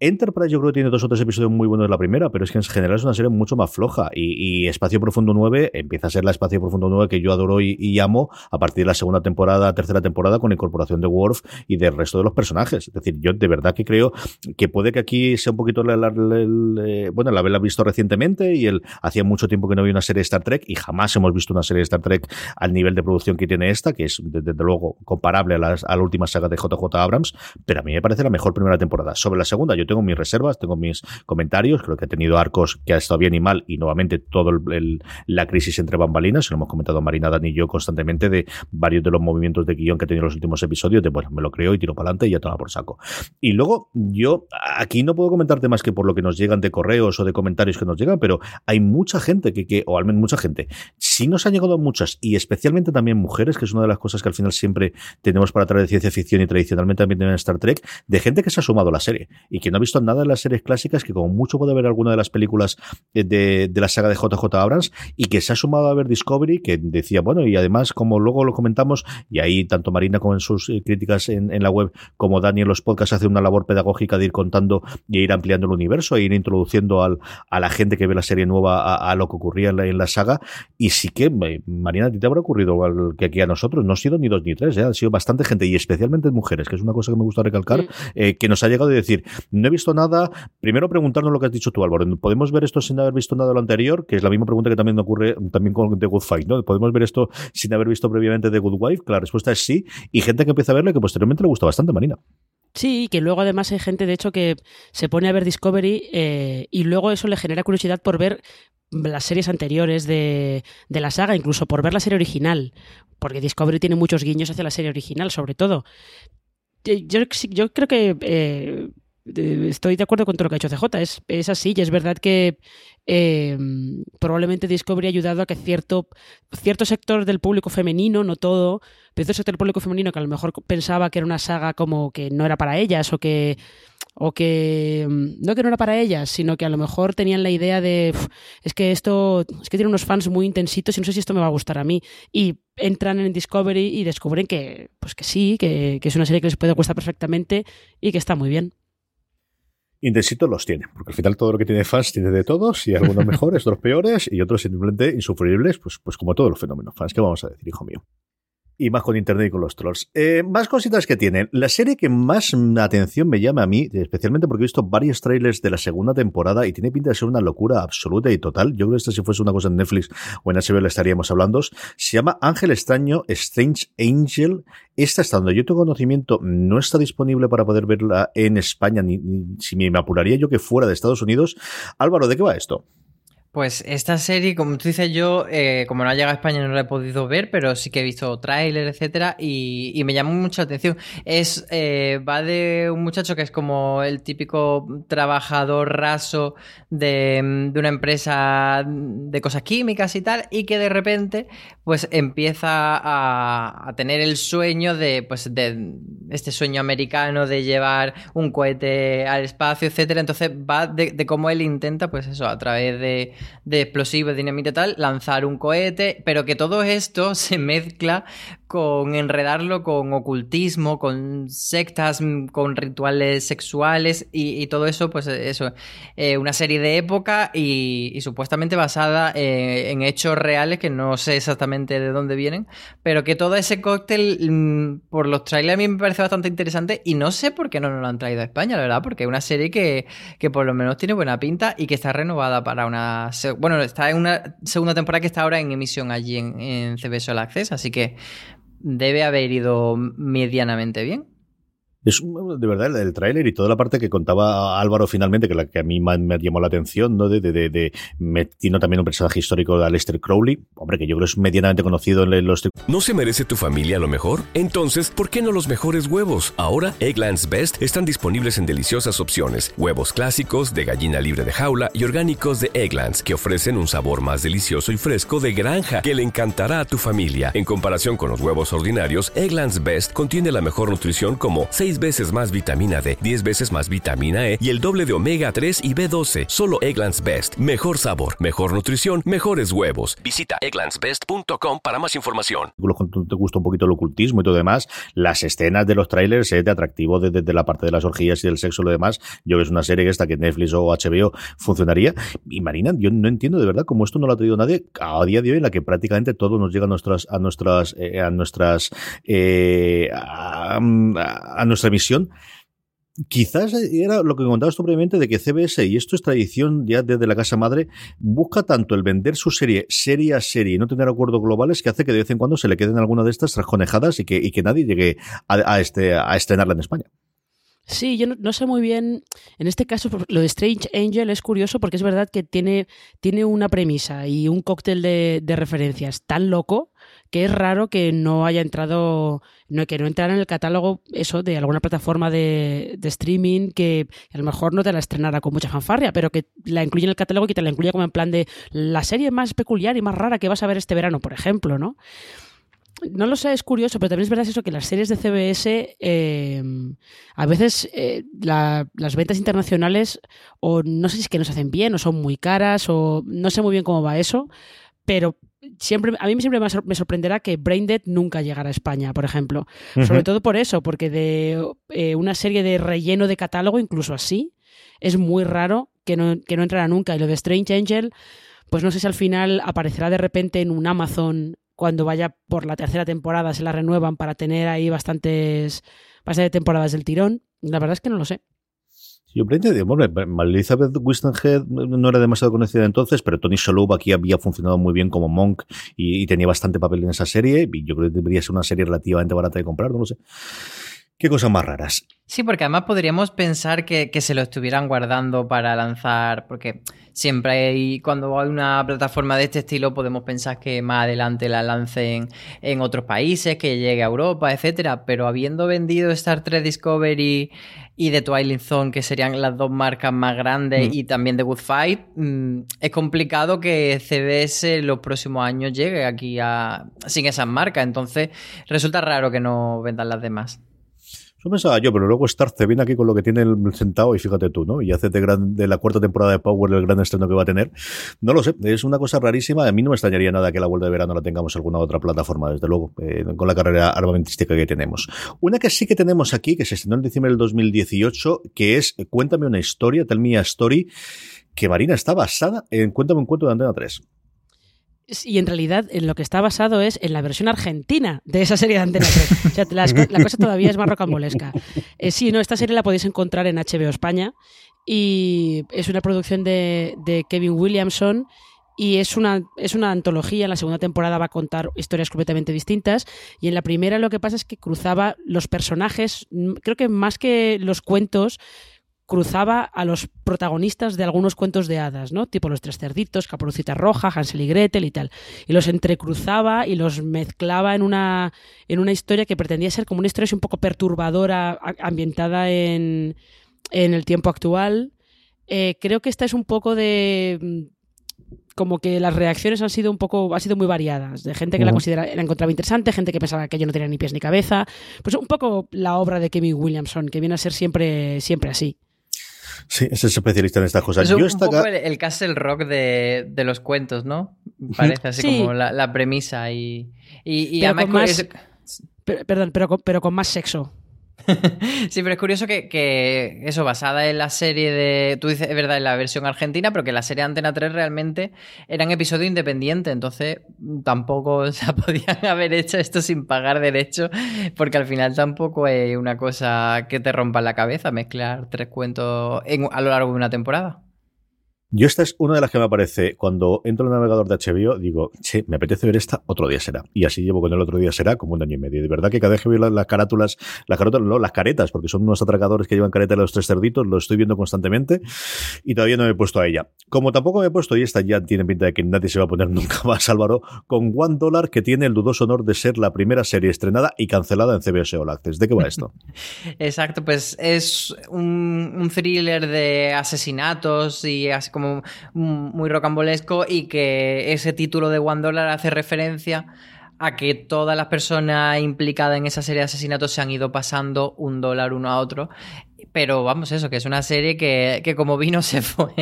Enterprise yo creo que tiene dos o tres episodios muy buenos de la primera, pero es que en general es una serie mucho más floja y, y Espacio Profundo 9 empieza a ser la Espacio Profundo 9 que yo adoro y, amo a partir de la segunda temporada, tercera temporada, con la incorporación de Worf y del resto de los personajes. Es decir, yo de verdad que creo que puede que aquí sea un poquito, el, bueno, la haberla visto recientemente y el hacía mucho tiempo que no había una serie de Star Trek y jamás hemos visto una serie de Star Trek al nivel de producción que tiene esta, que es desde, luego comparable a, a la última saga de JJ Abrams, pero a mí me parece la mejor primera temporada. Sobre la segunda, yo tengo mis reservas, tengo mis comentarios, creo que ha tenido arcos que ha estado bien y mal y nuevamente todo la crisis entre bambalinas, lo hemos comentado Marina, Dan y yo constantemente de varios de los movimientos de guion que he tenido en los últimos episodios, de bueno, me lo creo y tiro para adelante y ya toma por saco. Y luego, yo aquí no puedo comentarte más que por lo que nos llegan de correos o de comentarios que nos llegan, pero hay mucha gente que, que o al menos mucha gente, sí nos han llegado muchas, y especialmente también mujeres, que es una de las cosas que al final siempre tenemos para traer de ciencia ficción y tradicionalmente también en Star Trek, de gente que se ha sumado a la serie y que no ha visto nada de las series clásicas, que como mucho puede ver alguna de las películas de, de la saga de JJ Abrams y que se ha sumado a ver Discovery, que decía, bueno, y además, como luego lo comentamos, y ahí tanto Marina como en sus eh, críticas en, la web, como Dani en los podcasts, hace una labor pedagógica de ir contando y ir ampliando el universo, e ir introduciendo al, a la gente que ve la serie nueva a, lo que ocurría en la, saga. Y sí que, eh, Marina, a ti te habrá ocurrido que aquí a nosotros no ha sido ni dos ni tres, ¿eh? ha sido bastante gente, y especialmente mujeres, que es una cosa que me gusta recalcar, mm. que nos ha llegado a decir, no he visto nada, primero preguntarnos lo que has dicho tú, Álvaro, ¿podemos ver esto sin haber visto nada de lo anterior? Que es la misma pregunta que también ocurre también con The Good Fight, ¿no? ¿Podemos ver esto sin haber visto previamente The Good Wife? La respuesta es sí. Y gente que empieza a verle que posteriormente le gusta bastante, Marina. Sí, que luego además hay gente, de hecho, que se pone a ver Discovery eh, y luego eso le genera curiosidad por ver las series anteriores de, de la saga, incluso por ver la serie original, porque Discovery tiene muchos guiños hacia la serie original, sobre todo. Eh, yo, yo creo que eh, estoy de acuerdo con todo lo que ha hecho CJ. Es, es así, y es verdad que eh, probablemente Discovery ha ayudado a que cierto, cierto sector del público femenino, no todo, pero cierto sector del público femenino que a lo mejor pensaba que era una saga como que no era para ellas o que o que no que no era para ellas, sino que a lo mejor tenían la idea de es que esto es que tiene unos fans muy intensitos y no sé si esto me va a gustar a mí y entran en Discovery y descubren que pues que sí, que, que es una serie que les puede gustar perfectamente y que está muy bien. Intensito los tiene, porque al final todo lo que tiene fans tiene de todos, y algunos mejores, otros peores, y otros simplemente insufribles, pues, pues como todos los fenómenos fans. ¿Qué vamos a decir, hijo mío? Y más con internet y con los trolls. Eh, más cositas que tienen. La serie que más atención me llama a mí, especialmente porque he visto varios trailers de la segunda temporada y tiene pinta de ser una locura absoluta y total. Yo creo que esta si fuese una cosa en Netflix o en HBO le estaríamos hablando. Se llama Ángel Extraño, Strange Angel. Esta, hasta donde yo tengo conocimiento, no está disponible para poder verla en España, ni si me apuraría yo que fuera de Estados Unidos. Álvaro, ¿de qué va esto? Pues esta serie, como tú dices, yo, eh, como no ha llegado a España, no la he podido ver, pero sí que he visto tráiler, etcétera, y, me llamó mucho la atención. Es, eh, va de un muchacho que es como el típico trabajador raso de, una empresa de cosas químicas y tal, y que de repente, pues empieza a, tener el sueño de, pues, de este sueño americano de llevar un cohete al espacio, etcétera. Entonces va de, de cómo él intenta, pues eso, a través de de explosivos, dinamita tal, lanzar un cohete, pero que todo esto se mezcla con enredarlo con ocultismo, con sectas, con rituales sexuales y, todo eso, pues eso, eh, una serie de época y, supuestamente basada eh, en hechos reales que no sé exactamente de dónde vienen, pero que todo ese cóctel, mm, por los trailers a mí me parece bastante interesante y no sé por qué no nos lo han traído a España, la verdad, porque es una serie que, que por lo menos tiene buena pinta y que está renovada para una... Bueno, está en una segunda temporada que está ahora en emisión allí en, en CBS All Access, así que debe haber ido medianamente bien. Es de verdad el, tráiler y toda la parte que contaba Álvaro finalmente, que la que a mí me, llamó la atención, ¿no? De, de, de, metiendo también un personaje histórico de Aleister Crowley, hombre, que yo creo es medianamente conocido en los... ¿No se merece tu familia lo mejor? Entonces, ¿por qué no los mejores huevos? Ahora, Egglands Best están disponibles en deliciosas opciones. Huevos clásicos, de gallina libre de jaula y orgánicos de Egglands, que ofrecen un sabor más delicioso y fresco de granja que le encantará a tu familia. En comparación con los huevos ordinarios, Egglands Best contiene la mejor nutrición como 6 veces más vitamina D, 10 veces más vitamina E y el doble de omega 3 y B12. Solo Egglands Best. Mejor sabor, mejor nutrición, mejores huevos. Visita egglandsbest.com para más información. Te gusta un poquito el ocultismo y todo demás. Las escenas de los trailers es de atractivo desde la parte de las orgías y del sexo y lo demás. Yo creo que es una serie que esta que Netflix o HBO funcionaría. Y Marina, yo no entiendo de verdad cómo esto no lo ha traído nadie a día de hoy en la que prácticamente todo nos llega a nuestras a nuestras eh, a nuestras eh, a, a, nuestra emisión. Quizás era lo que contabas tú previamente de que CBS, y esto es tradición ya desde la casa madre, busca tanto el vender su serie serie a serie y no tener acuerdos globales que hace que de vez en cuando se le queden alguna de estas trajonejadas y que, y que nadie llegue a, este, a estrenarla en España. Sí, yo no, sé muy bien. En este caso, lo de Strange Angel es curioso porque es verdad que tiene, tiene una premisa y un cóctel de referencias tan loco que es raro que no haya entrado, no, que no entrara en el catálogo eso de alguna plataforma de, streaming que a lo mejor no te la estrenara con mucha fanfarria, pero que la incluye en el catálogo y que te la incluya como en plan de la serie más peculiar y más rara que vas a ver este verano, por ejemplo, ¿no? no lo sé, es curioso, pero también es verdad eso que las series de CBS eh, a veces eh, las ventas internacionales o no sé si es que no se hacen bien o son muy caras o no sé muy bien cómo va eso, pero siempre, a mí siempre me sorprenderá que Braindead nunca llegara a España, por ejemplo. Sobre todo por eso, porque de eh, una serie de relleno de catálogo, incluso así, es muy raro que no, que no entrara nunca. Y lo de Strange Angel, pues no sé si al final aparecerá de repente en un Amazon cuando vaya por la tercera temporada, se la renuevan para tener ahí bastantes, bastantes temporadas del tirón. La verdad es que no lo sé. Yo hombre, Elizabeth Wistenhead no era demasiado conocida entonces, pero Tony Shalhoub aquí había funcionado muy bien como Monk y, tenía bastante papel en esa serie. Y yo creo que debería ser una serie relativamente barata de comprar, no lo sé. Qué cosas más raras. Sí, porque además podríamos pensar que, se lo estuvieran guardando para lanzar, porque siempre hay, cuando hay una plataforma de este estilo, podemos pensar que más adelante la lancen en otros países, que llegue a Europa, etcétera. Pero habiendo vendido Star Trek Discovery y The Twilight Zone, que serían las dos marcas más grandes, mm. y también The Good Fight, mm, es complicado que CBS los próximos años llegue aquí a, sin esas marcas. Entonces, resulta raro que no vendan las demás. Eso pensaba yo, pero luego Starce viene aquí con lo que tiene el sentado y fíjate tú, ¿no? Y hace de, la cuarta temporada de Power el gran estreno que va a tener. No lo sé, es una cosa rarísima. A mí no me extrañaría nada que la vuelta de verano la tengamos en alguna otra plataforma, desde luego, eh, con la carrera armamentística que tenemos. Una que sí que tenemos aquí, que se estrenó en diciembre del 2018, que es Cuéntame una historia, Tell Me a Story, que Marina está basada en Cuéntame un cuento de Antena 3. Y en realidad en lo que está basado es en la versión argentina de esa serie de Antena 3. O sea, la, cosa todavía es más rocambolesca. Eh, sí, no, esta serie la podéis encontrar en HBO España y es una producción de, Kevin Williamson y es una, es una antología. En la segunda temporada va a contar historias completamente distintas y en la primera lo que pasa es que cruzaba los personajes, creo que más que los cuentos, cruzaba a los protagonistas de algunos cuentos de hadas, ¿no? Tipo los tres cerditos, Caperucita Roja, Hansel y Gretel y tal. Y los entrecruzaba y los mezclaba en una, en una historia que pretendía ser como una historia un poco perturbadora, ambientada en, en el tiempo actual. Eh, creo que esta es un poco de mm, como que las reacciones han sido un poco, han sido muy variadas, de gente que la considera, la encontraba interesante, gente que pensaba que yo no tenía ni pies ni cabeza, pues un poco la obra de Kevin Williamson, que viene a ser siempre, siempre así. Sí, es especialista en estas cosas. Es un poco el, Castle Rock de, los cuentos, ¿no? Parece así como la, premisa y, y, además más, Perdón, pero, pero con más sexo. sí, pero es curioso que, eso, basada en la serie de. Tú dices, es verdad, en la versión argentina, pero que la serie Antena 3 realmente eran episodios independientes, entonces tampoco se podían haber hecho esto sin pagar derecho, porque al final tampoco es una cosa que te rompa la cabeza mezclar tres cuentos a lo largo de una temporada. Yo esta es una de las que me aparece cuando entro en el navegador de HBO, digo, che, me apetece ver esta, otro día será. Y así llevo con el otro día será como un año y medio. De verdad que cada vez que veo las, carátulas, las carátulas, no, las caretas, porque son unos atracadores que llevan careta de los tres cerditos, lo estoy viendo constantemente y todavía no me he puesto a ella. Como tampoco me he puesto, y esta ya tiene pinta de que nadie se va a poner nunca más, Álvaro, con One Dollar, que tiene el dudoso honor de ser la primera serie estrenada y cancelada en CBS All Access. ¿De qué va esto? Exacto, pues es un, un thriller de asesinatos y así como muy rocambolesco y que ese título de One Dollar hace referencia a que todas las personas implicadas en esa serie de asesinatos se han ido pasando un dólar uno a otro. Pero vamos, eso, que es una serie que, que como vino se fue,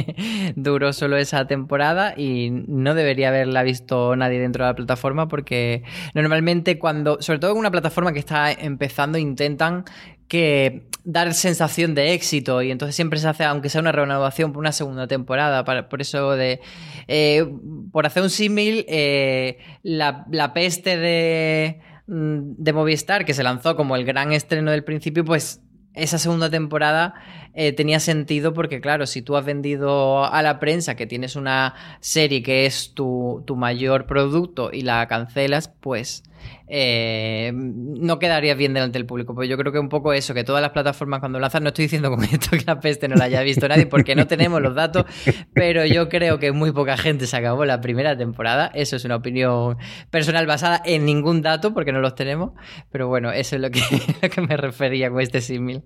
duró solo esa temporada y no debería haberla visto nadie dentro de la plataforma porque normalmente cuando, sobre todo en una plataforma que está empezando, intentan que dar sensación de éxito y entonces siempre se hace, aunque sea una renovación por una segunda temporada, por eso de, eh, por hacer un símil, eh, la, peste de, mm, de Movistar, que se lanzó como el gran estreno del principio, pues esa segunda temporada eh, tenía sentido porque, claro, si tú has vendido a la prensa que tienes una serie que es tu, tu mayor producto y la cancelas, pues eh, no quedaría bien delante del público. Pues yo creo que un poco eso, que todas las plataformas cuando lanzan, no estoy diciendo con esto que la peste no la haya visto nadie porque no tenemos los datos, pero yo creo que muy poca gente se acabó la primera temporada. Eso es una opinión personal basada en ningún dato porque no los tenemos, pero bueno, eso es lo que, lo que me refería con este símil.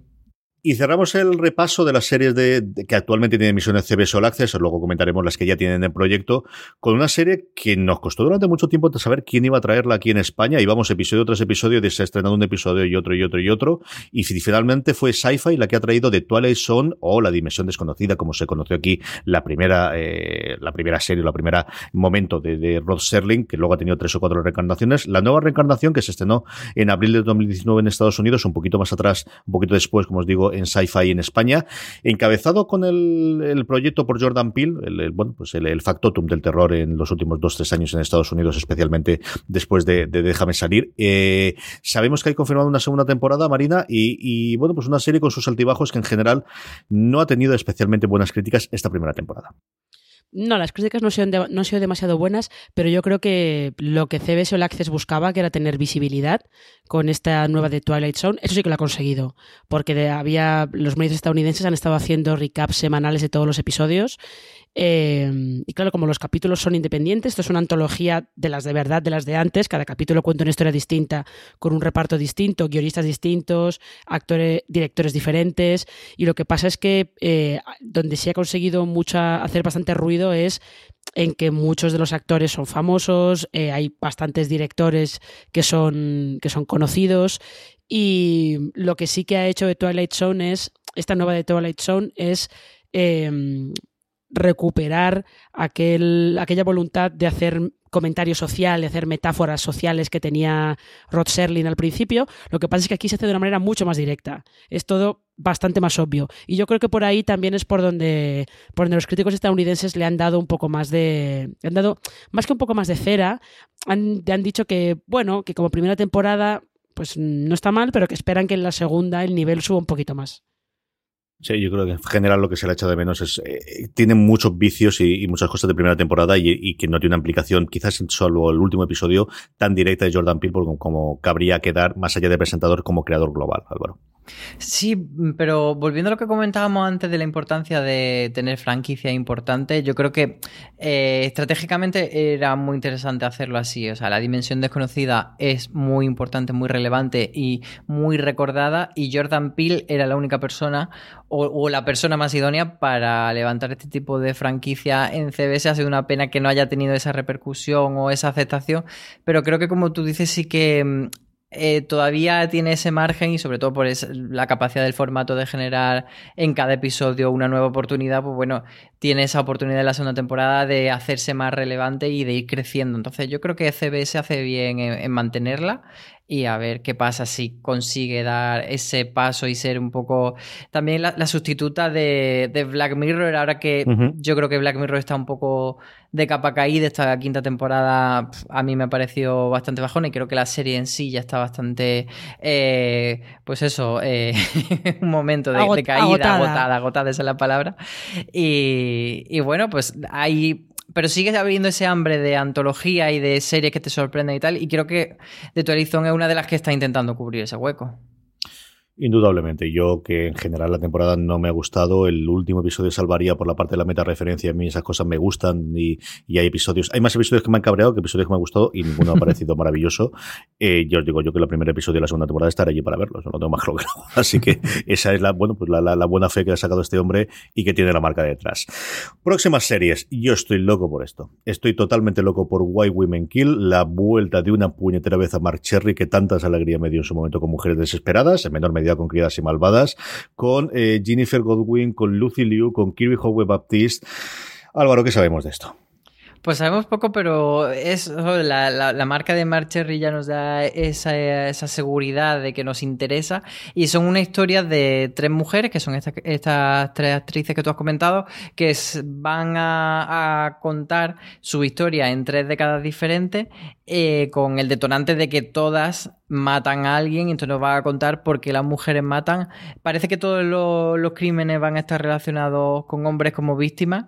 Y cerramos el repaso de las series de, que actualmente tienen emisiones CBS All Access, luego comentaremos las que ya tienen en proyecto, con una serie que nos costó durante mucho tiempo saber quién iba a traerla aquí en España, y vamos episodio tras episodio, de se ha estrenado un episodio y otro y otro y otro, y finalmente fue Sci-Fi la que ha traído de Twilight Zone o La Dimensión Desconocida, como se conoció aquí la primera, eh, la primera serie, la primera momento de, de Rod Serling, que luego ha tenido tres o cuatro reencarnaciones. La nueva reencarnación que se estrenó en abril de 2019 en Estados Unidos, un poquito más atrás, un poquito después, como os digo, en Sci-Fi en España, encabezado con el, proyecto por Jordan Peele, el, bueno, pues el, factotum del terror en los últimos dos, tres años en Estados Unidos, especialmente después de, Déjame salir. Eh, sabemos que hay confirmado una segunda temporada, Marina, y, y bueno, pues una serie con sus altibajos que en general no ha tenido especialmente buenas críticas esta primera temporada. No, las críticas no han, no sido demasiado buenas, pero yo creo que lo que CBS All Access buscaba, que era tener visibilidad con esta nueva de Twilight Zone, eso sí que lo ha conseguido, porque había los medios estadounidenses han estado haciendo recaps semanales de todos los episodios eh, y claro, como los capítulos son independientes, esto es una antología de las de verdad, de las de antes, cada capítulo cuenta una historia distinta, con un reparto distinto, guionistas distintos, actores, directores diferentes, y lo que pasa es que eh, donde se ha conseguido mucha, hacer bastante ruido es en que muchos de los actores son famosos, eh, hay bastantes directores que son, que son conocidos, y lo que sí que ha hecho de Twilight Zone es, esta nueva de Twilight Zone es recuperar aquel, aquella voluntad de hacer comentario social, de hacer metáforas sociales que tenía Rod Serling al principio. Lo que pasa es que aquí se hace de una manera mucho más directa. Es todo bastante más obvio. Y yo creo que por ahí también es por donde, por donde los críticos estadounidenses le han dado un poco más de. han dado más que un poco más de cera. Han, han dicho que, bueno, que como primera temporada, pues no está mal, pero que esperan que en la segunda el nivel suba un poquito más. Sí, yo creo que en general lo que se le ha echado de menos es. Eh, tiene muchos vicios y, muchas cosas de primera temporada y, que no tiene una implicación, quizás solo el último episodio, tan directa de Jordan Peele como, como cabría quedar más allá de presentador como creador global, Álvaro. Sí, pero volviendo a lo que comentábamos antes de la importancia de tener franquicia importante, yo creo que eh, estratégicamente era muy interesante hacerlo así. O sea, la dimensión desconocida es muy importante, muy relevante y muy recordada. Y Jordan Peele era la única persona o, la persona más idónea para levantar este tipo de franquicia en CBS. Ha sido una pena que no haya tenido esa repercusión o esa aceptación, pero creo que como tú dices sí que mm, eh, todavía tiene ese margen y sobre todo por la capacidad del formato de generar en cada episodio una nueva oportunidad, pues bueno, tiene esa oportunidad en la segunda temporada de hacerse más relevante y de ir creciendo. Entonces yo creo que CBS hace bien en mantenerla y a ver qué pasa si consigue dar ese paso y ser un poco también la, sustituta de, Black Mirror. Ahora que yo creo que Black Mirror está un poco de capa caída, esta quinta temporada a mí me ha parecido bastante bajona y creo que la serie en sí ya está bastante, eh, pues eso, eh, un momento de, caída, agotada. agotada, esa es la palabra. Y, y bueno, pues hay pero sigue habiendo ese hambre de antología y de series que te sorprenden y tal, y creo que The Twilight Zone es una de las que está intentando cubrir ese hueco. Indudablemente, yo que en general la temporada no me ha gustado, el último episodio salvaría por la parte de la meta referencia, a mí esas cosas me gustan y, hay episodios, hay más episodios que me han cabreado que episodios que me han gustado y ninguno ha parecido maravilloso. Eh, yo os digo, yo que el primer episodio de la segunda temporada estaré allí para verlo, no tengo más claro Así que esa es la, bueno, pues la, buena fe que ha sacado este hombre y que tiene la marca detrás. Próximas series, yo estoy loco por esto. Estoy totalmente loco por Why Women Kill, la vuelta de una puñetera vez a Mark Cherry que tantas alegrías me dio en su momento con Mujeres Desesperadas, en menor medida con Criadas y Malvadas, con eh, Jennifer Godwin, con Lucy Liu, con Kirby Howe Baptiste. Álvaro, ¿qué sabemos de esto? Pues sabemos poco, pero es la, marca de Marcherry ya nos da esa, seguridad de que nos interesa. Y son una historia de tres mujeres, que son estas tres actrices que tú has comentado, que van a, contar su historia en tres décadas diferentes, eh, con el detonante de que todas matan a alguien, y entonces nos va a contar por qué las mujeres matan. Parece que todos los crímenes van a estar relacionados con hombres como víctimas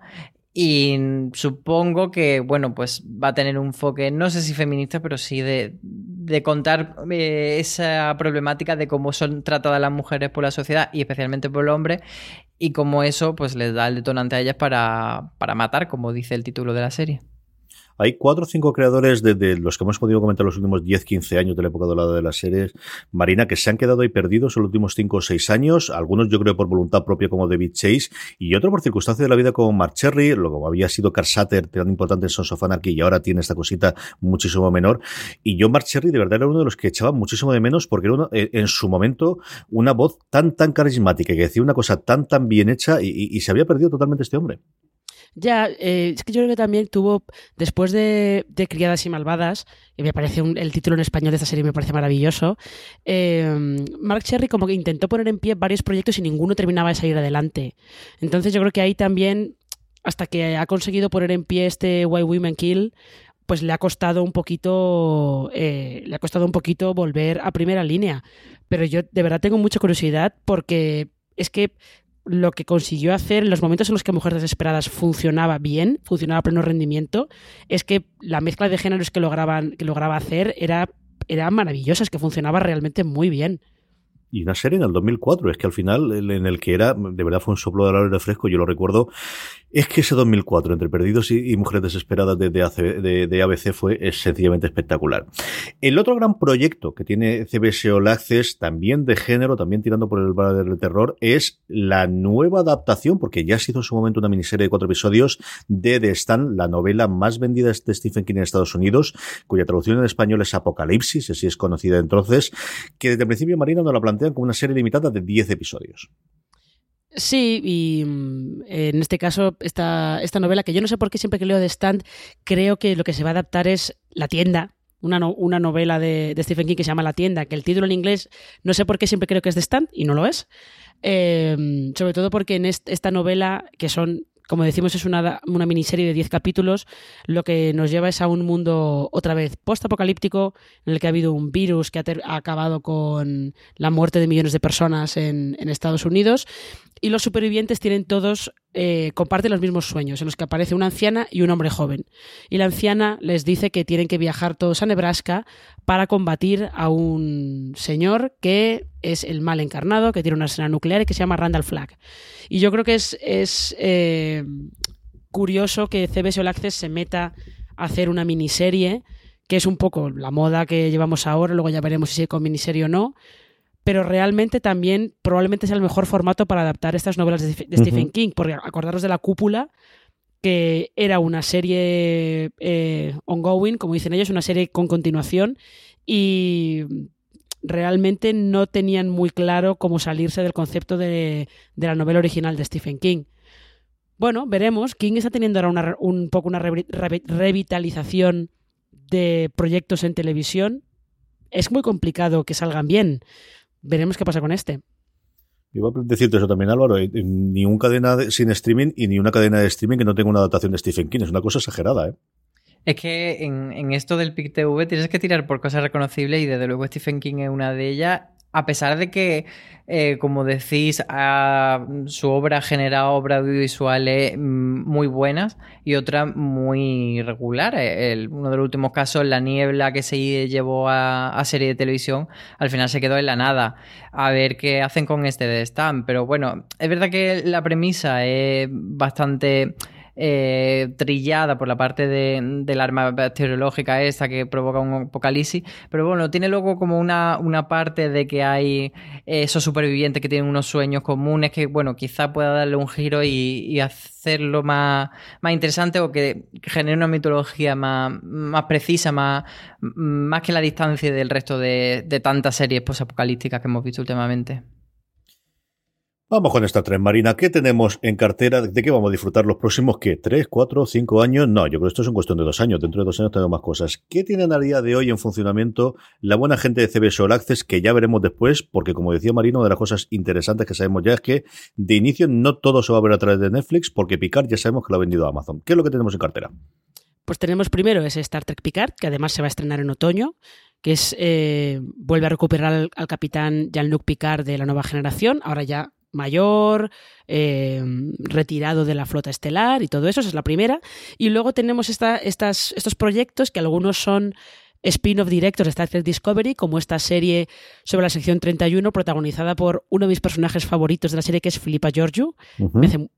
y supongo que, bueno, pues va a tener un enfoque, no sé si feminista, pero sí de, contar eh, esa problemática de cómo son tratadas las mujeres por la sociedad y especialmente por el hombre y cómo eso pues les da el detonante a ellas para, para matar, como dice el título de la serie. Hay cuatro o cinco creadores de, los que hemos podido comentar los últimos 10, 15 años de la época dorada de las series, Marina, que se han quedado ahí perdidos en los últimos 5 o 6 años, algunos yo creo por voluntad propia como David Chase, y otro por circunstancias de la vida como Mark Cherry, lo había sido Carl Satter, tan importante en Sons of Anarchy, y ahora tiene esta cosita muchísimo menor. Y yo, Mark Cherry, de verdad era uno de los que echaba muchísimo de menos porque era uno, eh, en su momento una voz tan, tan carismática, que decía una cosa tan, tan bien hecha, y se había perdido totalmente este hombre. Ya, eh, es que yo creo que también tuvo, después de, Criadas y Malvadas, y me parece el título en español de esta serie me parece maravilloso, eh, Mark Cherry como que intentó poner en pie varios proyectos y ninguno terminaba de salir adelante. Entonces yo creo que ahí también, hasta que ha conseguido poner en pie este Why Women Kill, pues le ha costado un poquito, eh, le ha costado un poquito volver a primera línea. Pero yo de verdad tengo mucha curiosidad porque es que lo que consiguió hacer en los momentos en los que Mujeres Desesperadas funcionaba bien, funcionaba a pleno rendimiento, es que la mezcla de géneros que, lograban, que lograba hacer era, era maravillosa, es que funcionaba realmente muy bien y una serie en el 2004. Es que al final, en el que era, de verdad fue un soplo de aire fresco, yo lo recuerdo. Es que ese 2004, entre Perdidos y, Mujeres Desesperadas de, ABC, fue sencillamente espectacular. El otro gran proyecto que tiene CBS All Access, también de género, también tirando por el bar del terror, es la nueva adaptación, porque ya ha sido en su momento una miniserie de cuatro episodios de The Stand, la novela más vendida de Stephen King en Estados Unidos, cuya traducción en español es Apocalipsis, así es conocida entonces, que desde el principio Marina no la plantea como una serie limitada de 10 episodios. Sí, y mm, en este caso, esta, esta novela, que yo no sé por qué siempre que leo de Stand, creo que lo que se va a adaptar es La tienda, una, una novela de, Stephen King que se llama La tienda, que el título en inglés no sé por qué siempre creo que es de Stand y no lo es. Eh, sobre todo porque en esta novela, que son como decimos, es una, una miniserie de 10 capítulos, lo que nos lleva es a un mundo otra vez post-apocalíptico, en el que ha habido un virus que ha, acabado con la muerte de millones de personas en, en Estados Unidos, y los supervivientes tienen todos, eh, comparten los mismos sueños, en los que aparece una anciana y un hombre joven. Y la anciana les dice que tienen que viajar todos a Nebraska para combatir a un señor que es el mal encarnado, que tiene una escena nuclear y que se llama Randall Flagg. Y yo creo que es, es eh, curioso que CBS All Access se meta a hacer una miniserie, que es un poco la moda que llevamos ahora, luego ya veremos si es con miniserie o no, pero realmente también probablemente sea el mejor formato para adaptar estas novelas de, Stephen King, porque acordaros de La Cúpula, que era una serie eh, ongoing, como dicen ellos, una serie con continuación, y realmente no tenían muy claro cómo salirse del concepto de, la novela original de Stephen King. Bueno, veremos. King está teniendo ahora un poco una revitalización de proyectos en televisión. Es muy complicado que salgan bien veremos qué pasa con este. Iba a decirte eso también, Álvaro. Eh, ni una cadena sin streaming y ni una cadena de streaming que no tenga una adaptación de Stephen King. Es una cosa exagerada, ¿eh? Es que en, en esto del PIC TV tienes que tirar por cosas reconocibles y desde luego Stephen King es una de ellas a pesar de que, eh, como decís, su obra ha generado obras audiovisuales mm, muy buenas y otras muy regulares. uno de los últimos casos, La Niebla, que se llevó a, serie de televisión, al final se quedó en la nada. A ver qué hacen con este de Stan. Pero bueno, es verdad que la premisa es bastante eh, trillada por la parte de, del arma bacteriológica esa que provoca un apocalipsis, pero bueno, tiene luego como una, una parte de que hay esos supervivientes que tienen unos sueños comunes que, bueno, quizá pueda darle un giro y, hacerlo más, más interesante o que genere una mitología más, más precisa, más, más que la distancia del resto de, de tantas series posapocalípticas que hemos visto últimamente. Vamos con esta tren marina. ¿Qué tenemos en cartera? ¿De qué vamos a disfrutar los próximos, qué? ¿Tres, cuatro, cinco años? No, yo creo que esto es en cuestión de dos años. Dentro de dos años tenemos más cosas. ¿Qué tienen a día de hoy en funcionamiento la buena gente de CBS All Access? Que ya veremos después, porque como decía Marino, de las cosas interesantes que sabemos ya es que de inicio no todo se va a ver a través de Netflix, porque Picard ya sabemos que lo ha vendido a Amazon. ¿Qué es lo que tenemos en cartera? Pues tenemos primero ese Star Trek Picard, que además se va a estrenar en otoño que es eh, vuelve a recuperar al, al capitán Jean-Luc Picard de la nueva generación, ahora ya mayor, eh, retirado de la flota estelar y todo eso, esa es la primera. Y luego tenemos esta, estas, estos proyectos que algunos son spin-off directos de Star Trek Discovery, como esta serie sobre la sección 31, protagonizada por uno de mis personajes favoritos de la serie, que es Filipa Georgiou.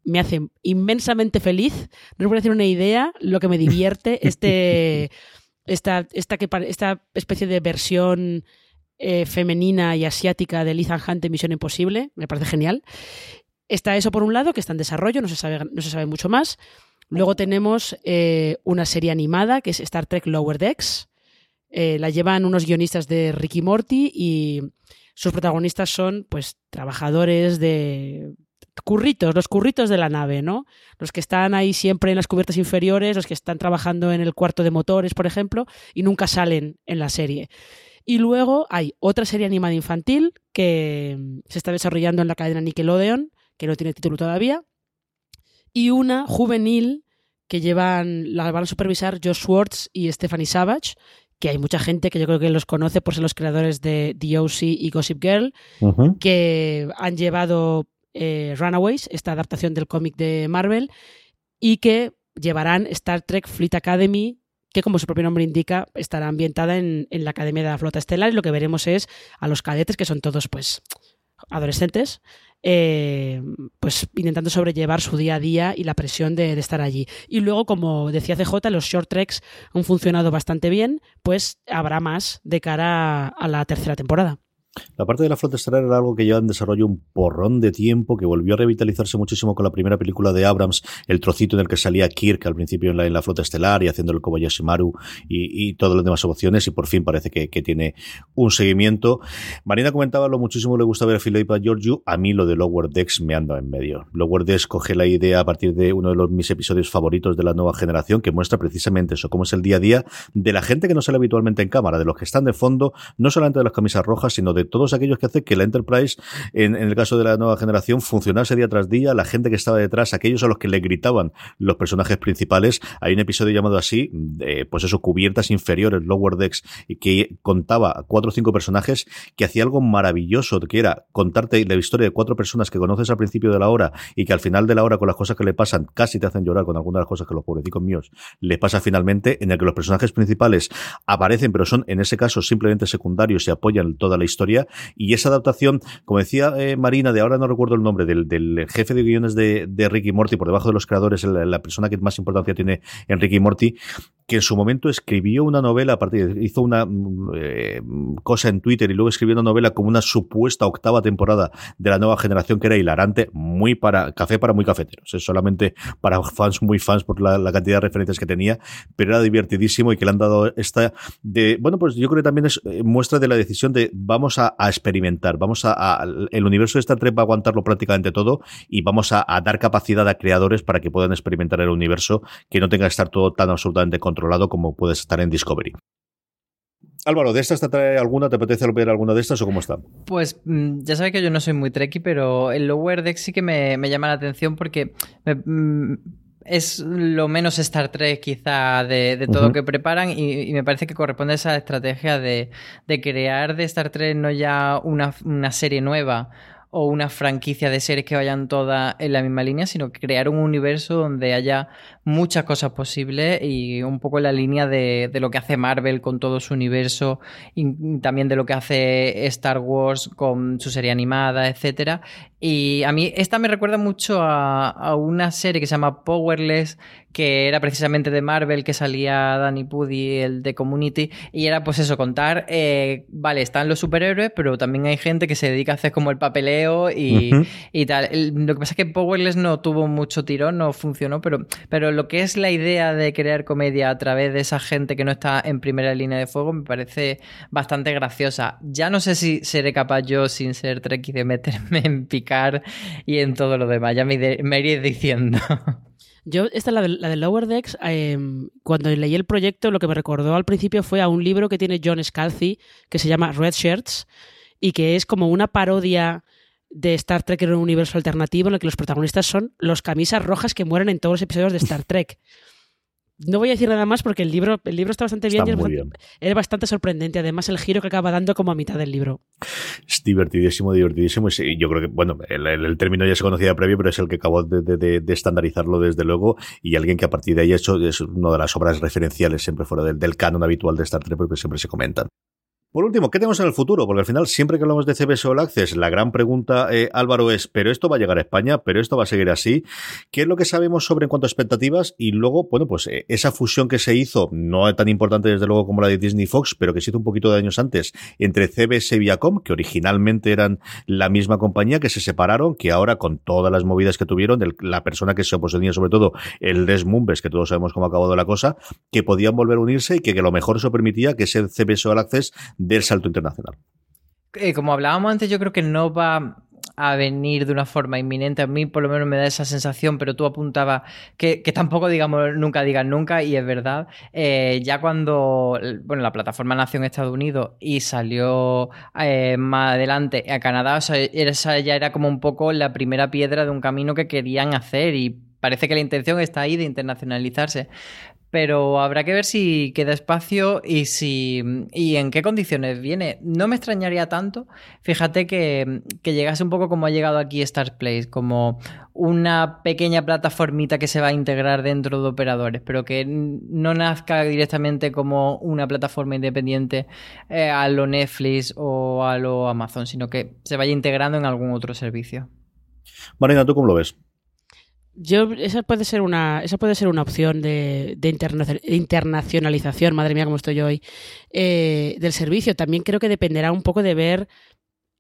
me, hace, inmensamente feliz. No os voy a hacer una idea lo que me divierte este, esta, esta, esta especie de versión eh, femenina y asiática de Ethan Hunt de Misión Imposible, me parece genial. Está eso por un lado, que está en desarrollo, no se sabe, no se sabe mucho más. Luego tenemos eh, una serie animada que es Star Trek Lower Decks. Eh, la llevan unos guionistas de Ricky Morty y sus protagonistas son pues trabajadores de curritos, los curritos de la nave, ¿no? Los que están ahí siempre en las cubiertas inferiores, los que están trabajando en el cuarto de motores, por ejemplo, y nunca salen en la serie. Y luego hay otra serie animada infantil que se está desarrollando en la cadena Nickelodeon, que no tiene título todavía, y una juvenil que llevan, la van a supervisar Josh Schwartz y Stephanie Savage, que hay mucha gente que yo creo que los conoce por ser los creadores de The OC y Gossip Girl, que han llevado eh, Runaways, esta adaptación del cómic de Marvel, y que llevarán Star Trek Fleet Academy, que como su propio nombre indica, estará ambientada en, en la Academia de la Flota Estelar, y lo que veremos es a los cadetes, que son todos pues adolescentes, eh, pues intentando sobrellevar su día a día y la presión de, de, estar allí. Y luego, como decía CJ, los short treks han funcionado bastante bien, pues habrá más de cara a la tercera temporada. La parte de la flota estelar era algo que lleva en desarrollo un porrón de tiempo, que volvió a revitalizarse muchísimo con la primera película de Abrams, el trocito en el que salía Kirk al principio en la, flota estelar y haciendo el Kobayashi Maru y, y todas las demás opciones, y por fin parece que, tiene un seguimiento. Marina comentaba lo muchísimo le gusta ver a Philippa Georgiou, a mí lo de Lower Decks me anda en medio. Lower Decks coge la idea a partir de uno de los, mis episodios favoritos de la nueva generación, que muestra precisamente eso, cómo es el día a día de la gente que no sale habitualmente en cámara, de los que están de fondo, no solamente de las camisas rojas, sino de todos aquellos que hacen que la Enterprise, en, el caso de la nueva generación, funcionase día tras día, la gente que estaba detrás, aquellos a los que le gritaban los personajes principales. Hay un episodio llamado así, de, pues eso, cubiertas inferiores, Lower Decks, y que contaba cuatro o cinco personajes, que hacía algo maravilloso, que era contarte la historia de cuatro personas que conoces al principio de la hora y que al final de la hora, con las cosas que le pasan, casi te hacen llorar con algunas de las cosas que los pobrecicos míos les pasa finalmente, en el que los personajes principales aparecen, pero son en ese caso simplemente secundarios y apoyan toda la historia y esa adaptación, como decía eh, Marina, de ahora no recuerdo el nombre, del, jefe de guiones de, de, Ricky Morty, por debajo de los creadores, la, la, persona que más importancia tiene en Ricky Morty, que en su momento escribió una novela, a partir, hizo una eh, cosa en Twitter y luego escribió una novela como una supuesta octava temporada de la nueva generación que era hilarante, muy para café para muy cafeteros, es solamente para fans muy fans por la, cantidad de referencias que tenía, pero era divertidísimo y que le han dado esta de, bueno, pues yo creo que también es eh, muestra de la decisión de vamos a, experimentar, vamos a, a, el universo de Star Trek va a aguantarlo prácticamente todo y vamos a, a dar capacidad a creadores para que puedan experimentar el universo, que no tenga que estar todo tan absolutamente controlado como puedes estar en Discovery. Álvaro, ¿de estas te trae alguna? ¿Te apetece ver alguna de estas o cómo está? Pues ya sabes que yo no soy muy trekkie, pero el Lower Deck sí que me, me llama la atención porque me, mm, es lo menos Star Trek quizá de, de todo uh -huh. lo que preparan y, y, me parece que corresponde a esa estrategia de, de crear de Star Trek no ya una, una serie nueva o una franquicia de series que vayan todas en la misma línea, sino crear un universo donde haya muchas cosas posibles y un poco en la línea de, de lo que hace Marvel con todo su universo y también de lo que hace Star Wars con su serie animada, etcétera. Y a mí esta me recuerda mucho a, a una serie que se llama Powerless, que era precisamente de Marvel, que salía Danny Pudi, el de Community, y era pues eso, contar, eh, vale, están los superhéroes, pero también hay gente que se dedica a hacer como el papeleo y, uh -huh. y tal. Lo que pasa es que Powerless no tuvo mucho tirón, no funcionó, pero, pero lo que es la idea de crear comedia a través de esa gente que no está en primera línea de fuego me parece bastante graciosa. Ya no sé si seré capaz yo, sin ser Trekkie, de meterme en picar y en todo lo demás, ya me, iré diciendo. Yo, esta, la la de Lower Decks, eh, cuando leí el proyecto, lo que me recordó al principio fue a un libro que tiene John Scalzi, que se llama Red Shirts, y que es como una parodia de Star Trek en un universo alternativo en el que los protagonistas son los camisas rojas que mueren en todos los episodios de Star Trek. No voy a decir nada más porque el libro, el libro está bastante bien, está y es bastante, bien. es bastante sorprendente. Además, el giro que acaba dando como a mitad del libro. Es divertidísimo, divertidísimo. Y yo creo que, bueno, el, el, el, término ya se conocía previo, pero es el que acabó de, de, de, estandarizarlo desde luego. Y alguien que a partir de ahí ha hecho es una de las obras referenciales siempre fuera del, del canon habitual de Star Trek, porque siempre se comentan. Por último, ¿qué tenemos en el futuro? Porque al final, siempre que hablamos de CBS All Access, la gran pregunta, eh, Álvaro, es, ¿pero esto va a llegar a España? ¿Pero esto va a seguir así? ¿Qué es lo que sabemos sobre en cuanto a expectativas? Y luego, bueno, pues eh, esa fusión que se hizo, no tan importante desde luego como la de Disney Fox, pero que se hizo un poquito de años antes, entre CBS y Viacom, que originalmente eran la misma compañía, que se separaron, que ahora con todas las movidas que tuvieron, la persona que se oponía sobre todo, el Les Mumbes, que todos sabemos cómo ha acabado la cosa, que podían volver a unirse y que, que lo mejor eso permitía que ese CBS All Access del salto internacional. Eh, como hablábamos antes, yo creo que no va a venir de una forma inminente. A mí por lo menos me da esa sensación, pero tú apuntabas que, tampoco digamos nunca digan nunca, y es verdad. Eh, ya cuando bueno, la plataforma nació en Estados Unidos y salió eh, más adelante a Canadá, esa ya era como un poco la primera piedra de un camino que querían hacer y parece que la intención está ahí de internacionalizarse pero habrá que ver si queda espacio y si y en qué condiciones viene. No me extrañaría tanto, fíjate que, llegase un poco como ha llegado aquí Stars Place, como una pequeña plataformita que se va a integrar dentro de operadores, pero que no nazca directamente como una plataforma independiente eh, a lo Netflix o a lo Amazon, sino que se vaya integrando en algún otro servicio. Marina, ¿tú cómo lo ves? Yo, esa puede ser una, esa puede ser una opción de, internacionalización, madre mía, como estoy yo hoy, eh, del servicio. También creo que dependerá un poco de ver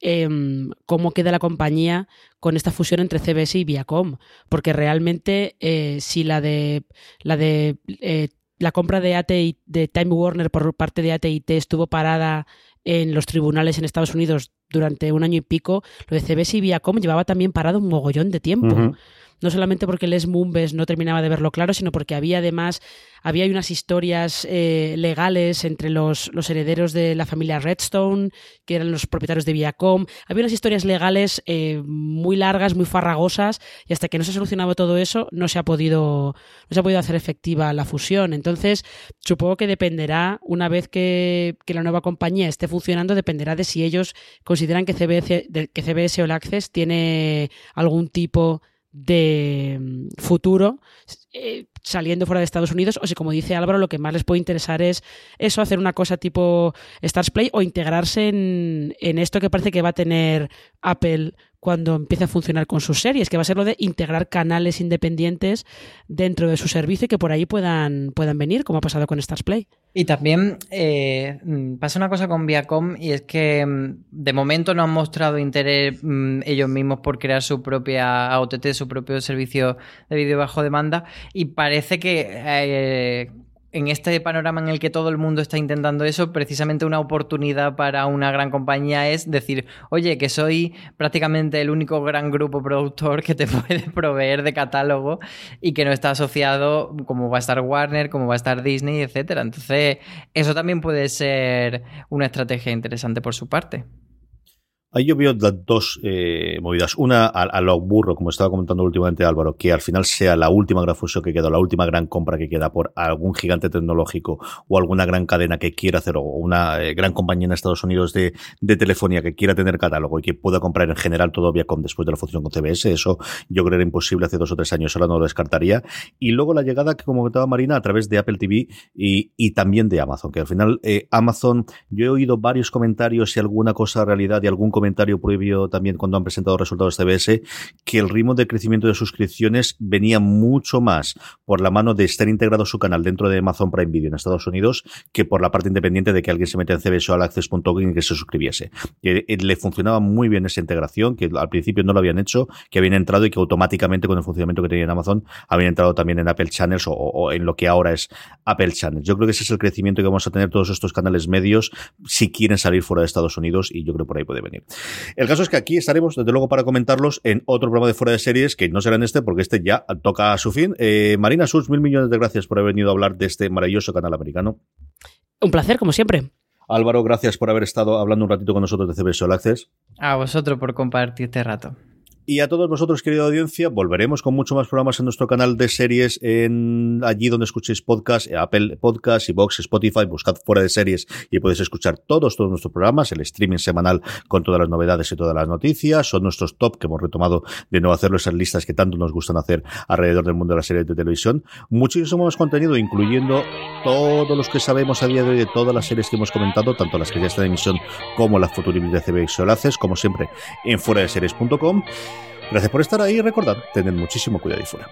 em, cómo queda la compañía con esta fusión entre CBS y Viacom. Porque realmente, eh, si la de la de eh, la compra de AT de Time Warner por parte de AT&T estuvo parada en los tribunales en Estados Unidos durante un año y pico, lo de CBS y Viacom llevaba también parado un mogollón de tiempo no solamente porque Les Mumbes no terminaba de verlo claro, sino porque había además había unas historias eh, legales entre los, los, herederos de la familia Redstone, que eran los propietarios de Viacom. Había unas historias legales eh, muy largas, muy farragosas, y hasta que no se ha solucionado todo eso, no se ha podido, no se ha podido hacer efectiva la fusión. Entonces, supongo que dependerá, una vez que, que la nueva compañía esté funcionando, dependerá de si ellos consideran que CBS, que CBS Access tiene algún tipo de mm, futuro eh, saliendo fuera de Estados Unidos o si como dice Álvaro lo que más les puede interesar es eso, hacer una cosa tipo Stars Play o integrarse en, en esto que parece que va a tener Apple cuando empiece a funcionar con sus series, que va a ser lo de integrar canales independientes dentro de su servicio y que por ahí puedan, puedan venir, como ha pasado con Stars Play. Y también eh, mm, pasa una cosa con Viacom y es que mm, de momento no han mostrado interés mm, ellos mismos por crear su propia AOTT, su propio servicio de vídeo bajo demanda y parece que eh, en este panorama en el que todo el mundo está intentando eso, precisamente una oportunidad para una gran compañía es decir, oye, que soy prácticamente el único gran grupo productor que te puede proveer de catálogo y que no está asociado como va a estar Warner, como va a estar Disney, etcétera. Entonces, eso también puede ser una estrategia interesante por su parte. Ahí yo veo dos eh, movidas. Una a, lo burro, como estaba comentando últimamente Álvaro, que al final sea la última gran fusión que queda, la última gran compra que queda por algún gigante tecnológico o alguna gran cadena que quiera hacer, o una eh, gran compañía en Estados Unidos de, de, telefonía que quiera tener catálogo y que pueda comprar en general todo Viacom después de la fusión con CBS. Eso yo creo era imposible hace dos o tres años, ahora no lo descartaría. Y luego la llegada que como comentaba Marina a través de Apple TV y, y también de Amazon, que al final eh, Amazon, yo he oído varios comentarios y alguna cosa realidad y algún previo también cuando han presentado resultados CBS, que el ritmo de crecimiento de suscripciones venía mucho más por la mano de estar integrado su canal dentro de Amazon Prime Video en Estados Unidos que por la parte independiente de que alguien se mete en CBS o al access.com y que se suscribiese. Eh, le funcionaba muy bien esa integración, que al principio no lo habían hecho, que habían entrado y que automáticamente con el funcionamiento que tenía en Amazon habían entrado también en Apple Channels o, o en lo que ahora es Apple Channels. Yo creo que ese es el crecimiento que vamos a tener todos estos canales medios si quieren salir fuera de Estados Unidos y yo creo por ahí puede venir. El caso es que aquí estaremos, desde luego, para comentarlos en otro programa de fuera de series, que no será en este, porque este ya toca a su fin. Eh, Marina Sus, mil millones de gracias por haber venido a hablar de este maravilloso canal americano. Un placer, como siempre. Álvaro, gracias por haber estado hablando un ratito con nosotros de CBS All Access. A vosotros por compartir este rato. Y a todos vosotros, querida audiencia, volveremos con mucho más programas en nuestro canal de series, en allí donde escuchéis podcast, Apple Podcast, Box, Spotify, buscad fuera de series y podéis escuchar todos, todos nuestros programas, el streaming semanal con todas las novedades y todas las noticias, son nuestros top que hemos retomado de nuevo hacerlo esas listas que tanto nos gustan hacer alrededor del mundo de las series de televisión. Muchísimo más contenido, incluyendo todos los que sabemos a día de hoy de todas las series que hemos comentado, tanto las que ya están en emisión como las futuribles de CBX Solaces, como siempre en fuera de series.com. Gracias por estar ahí y recordad, tened muchísimo cuidado y fuera.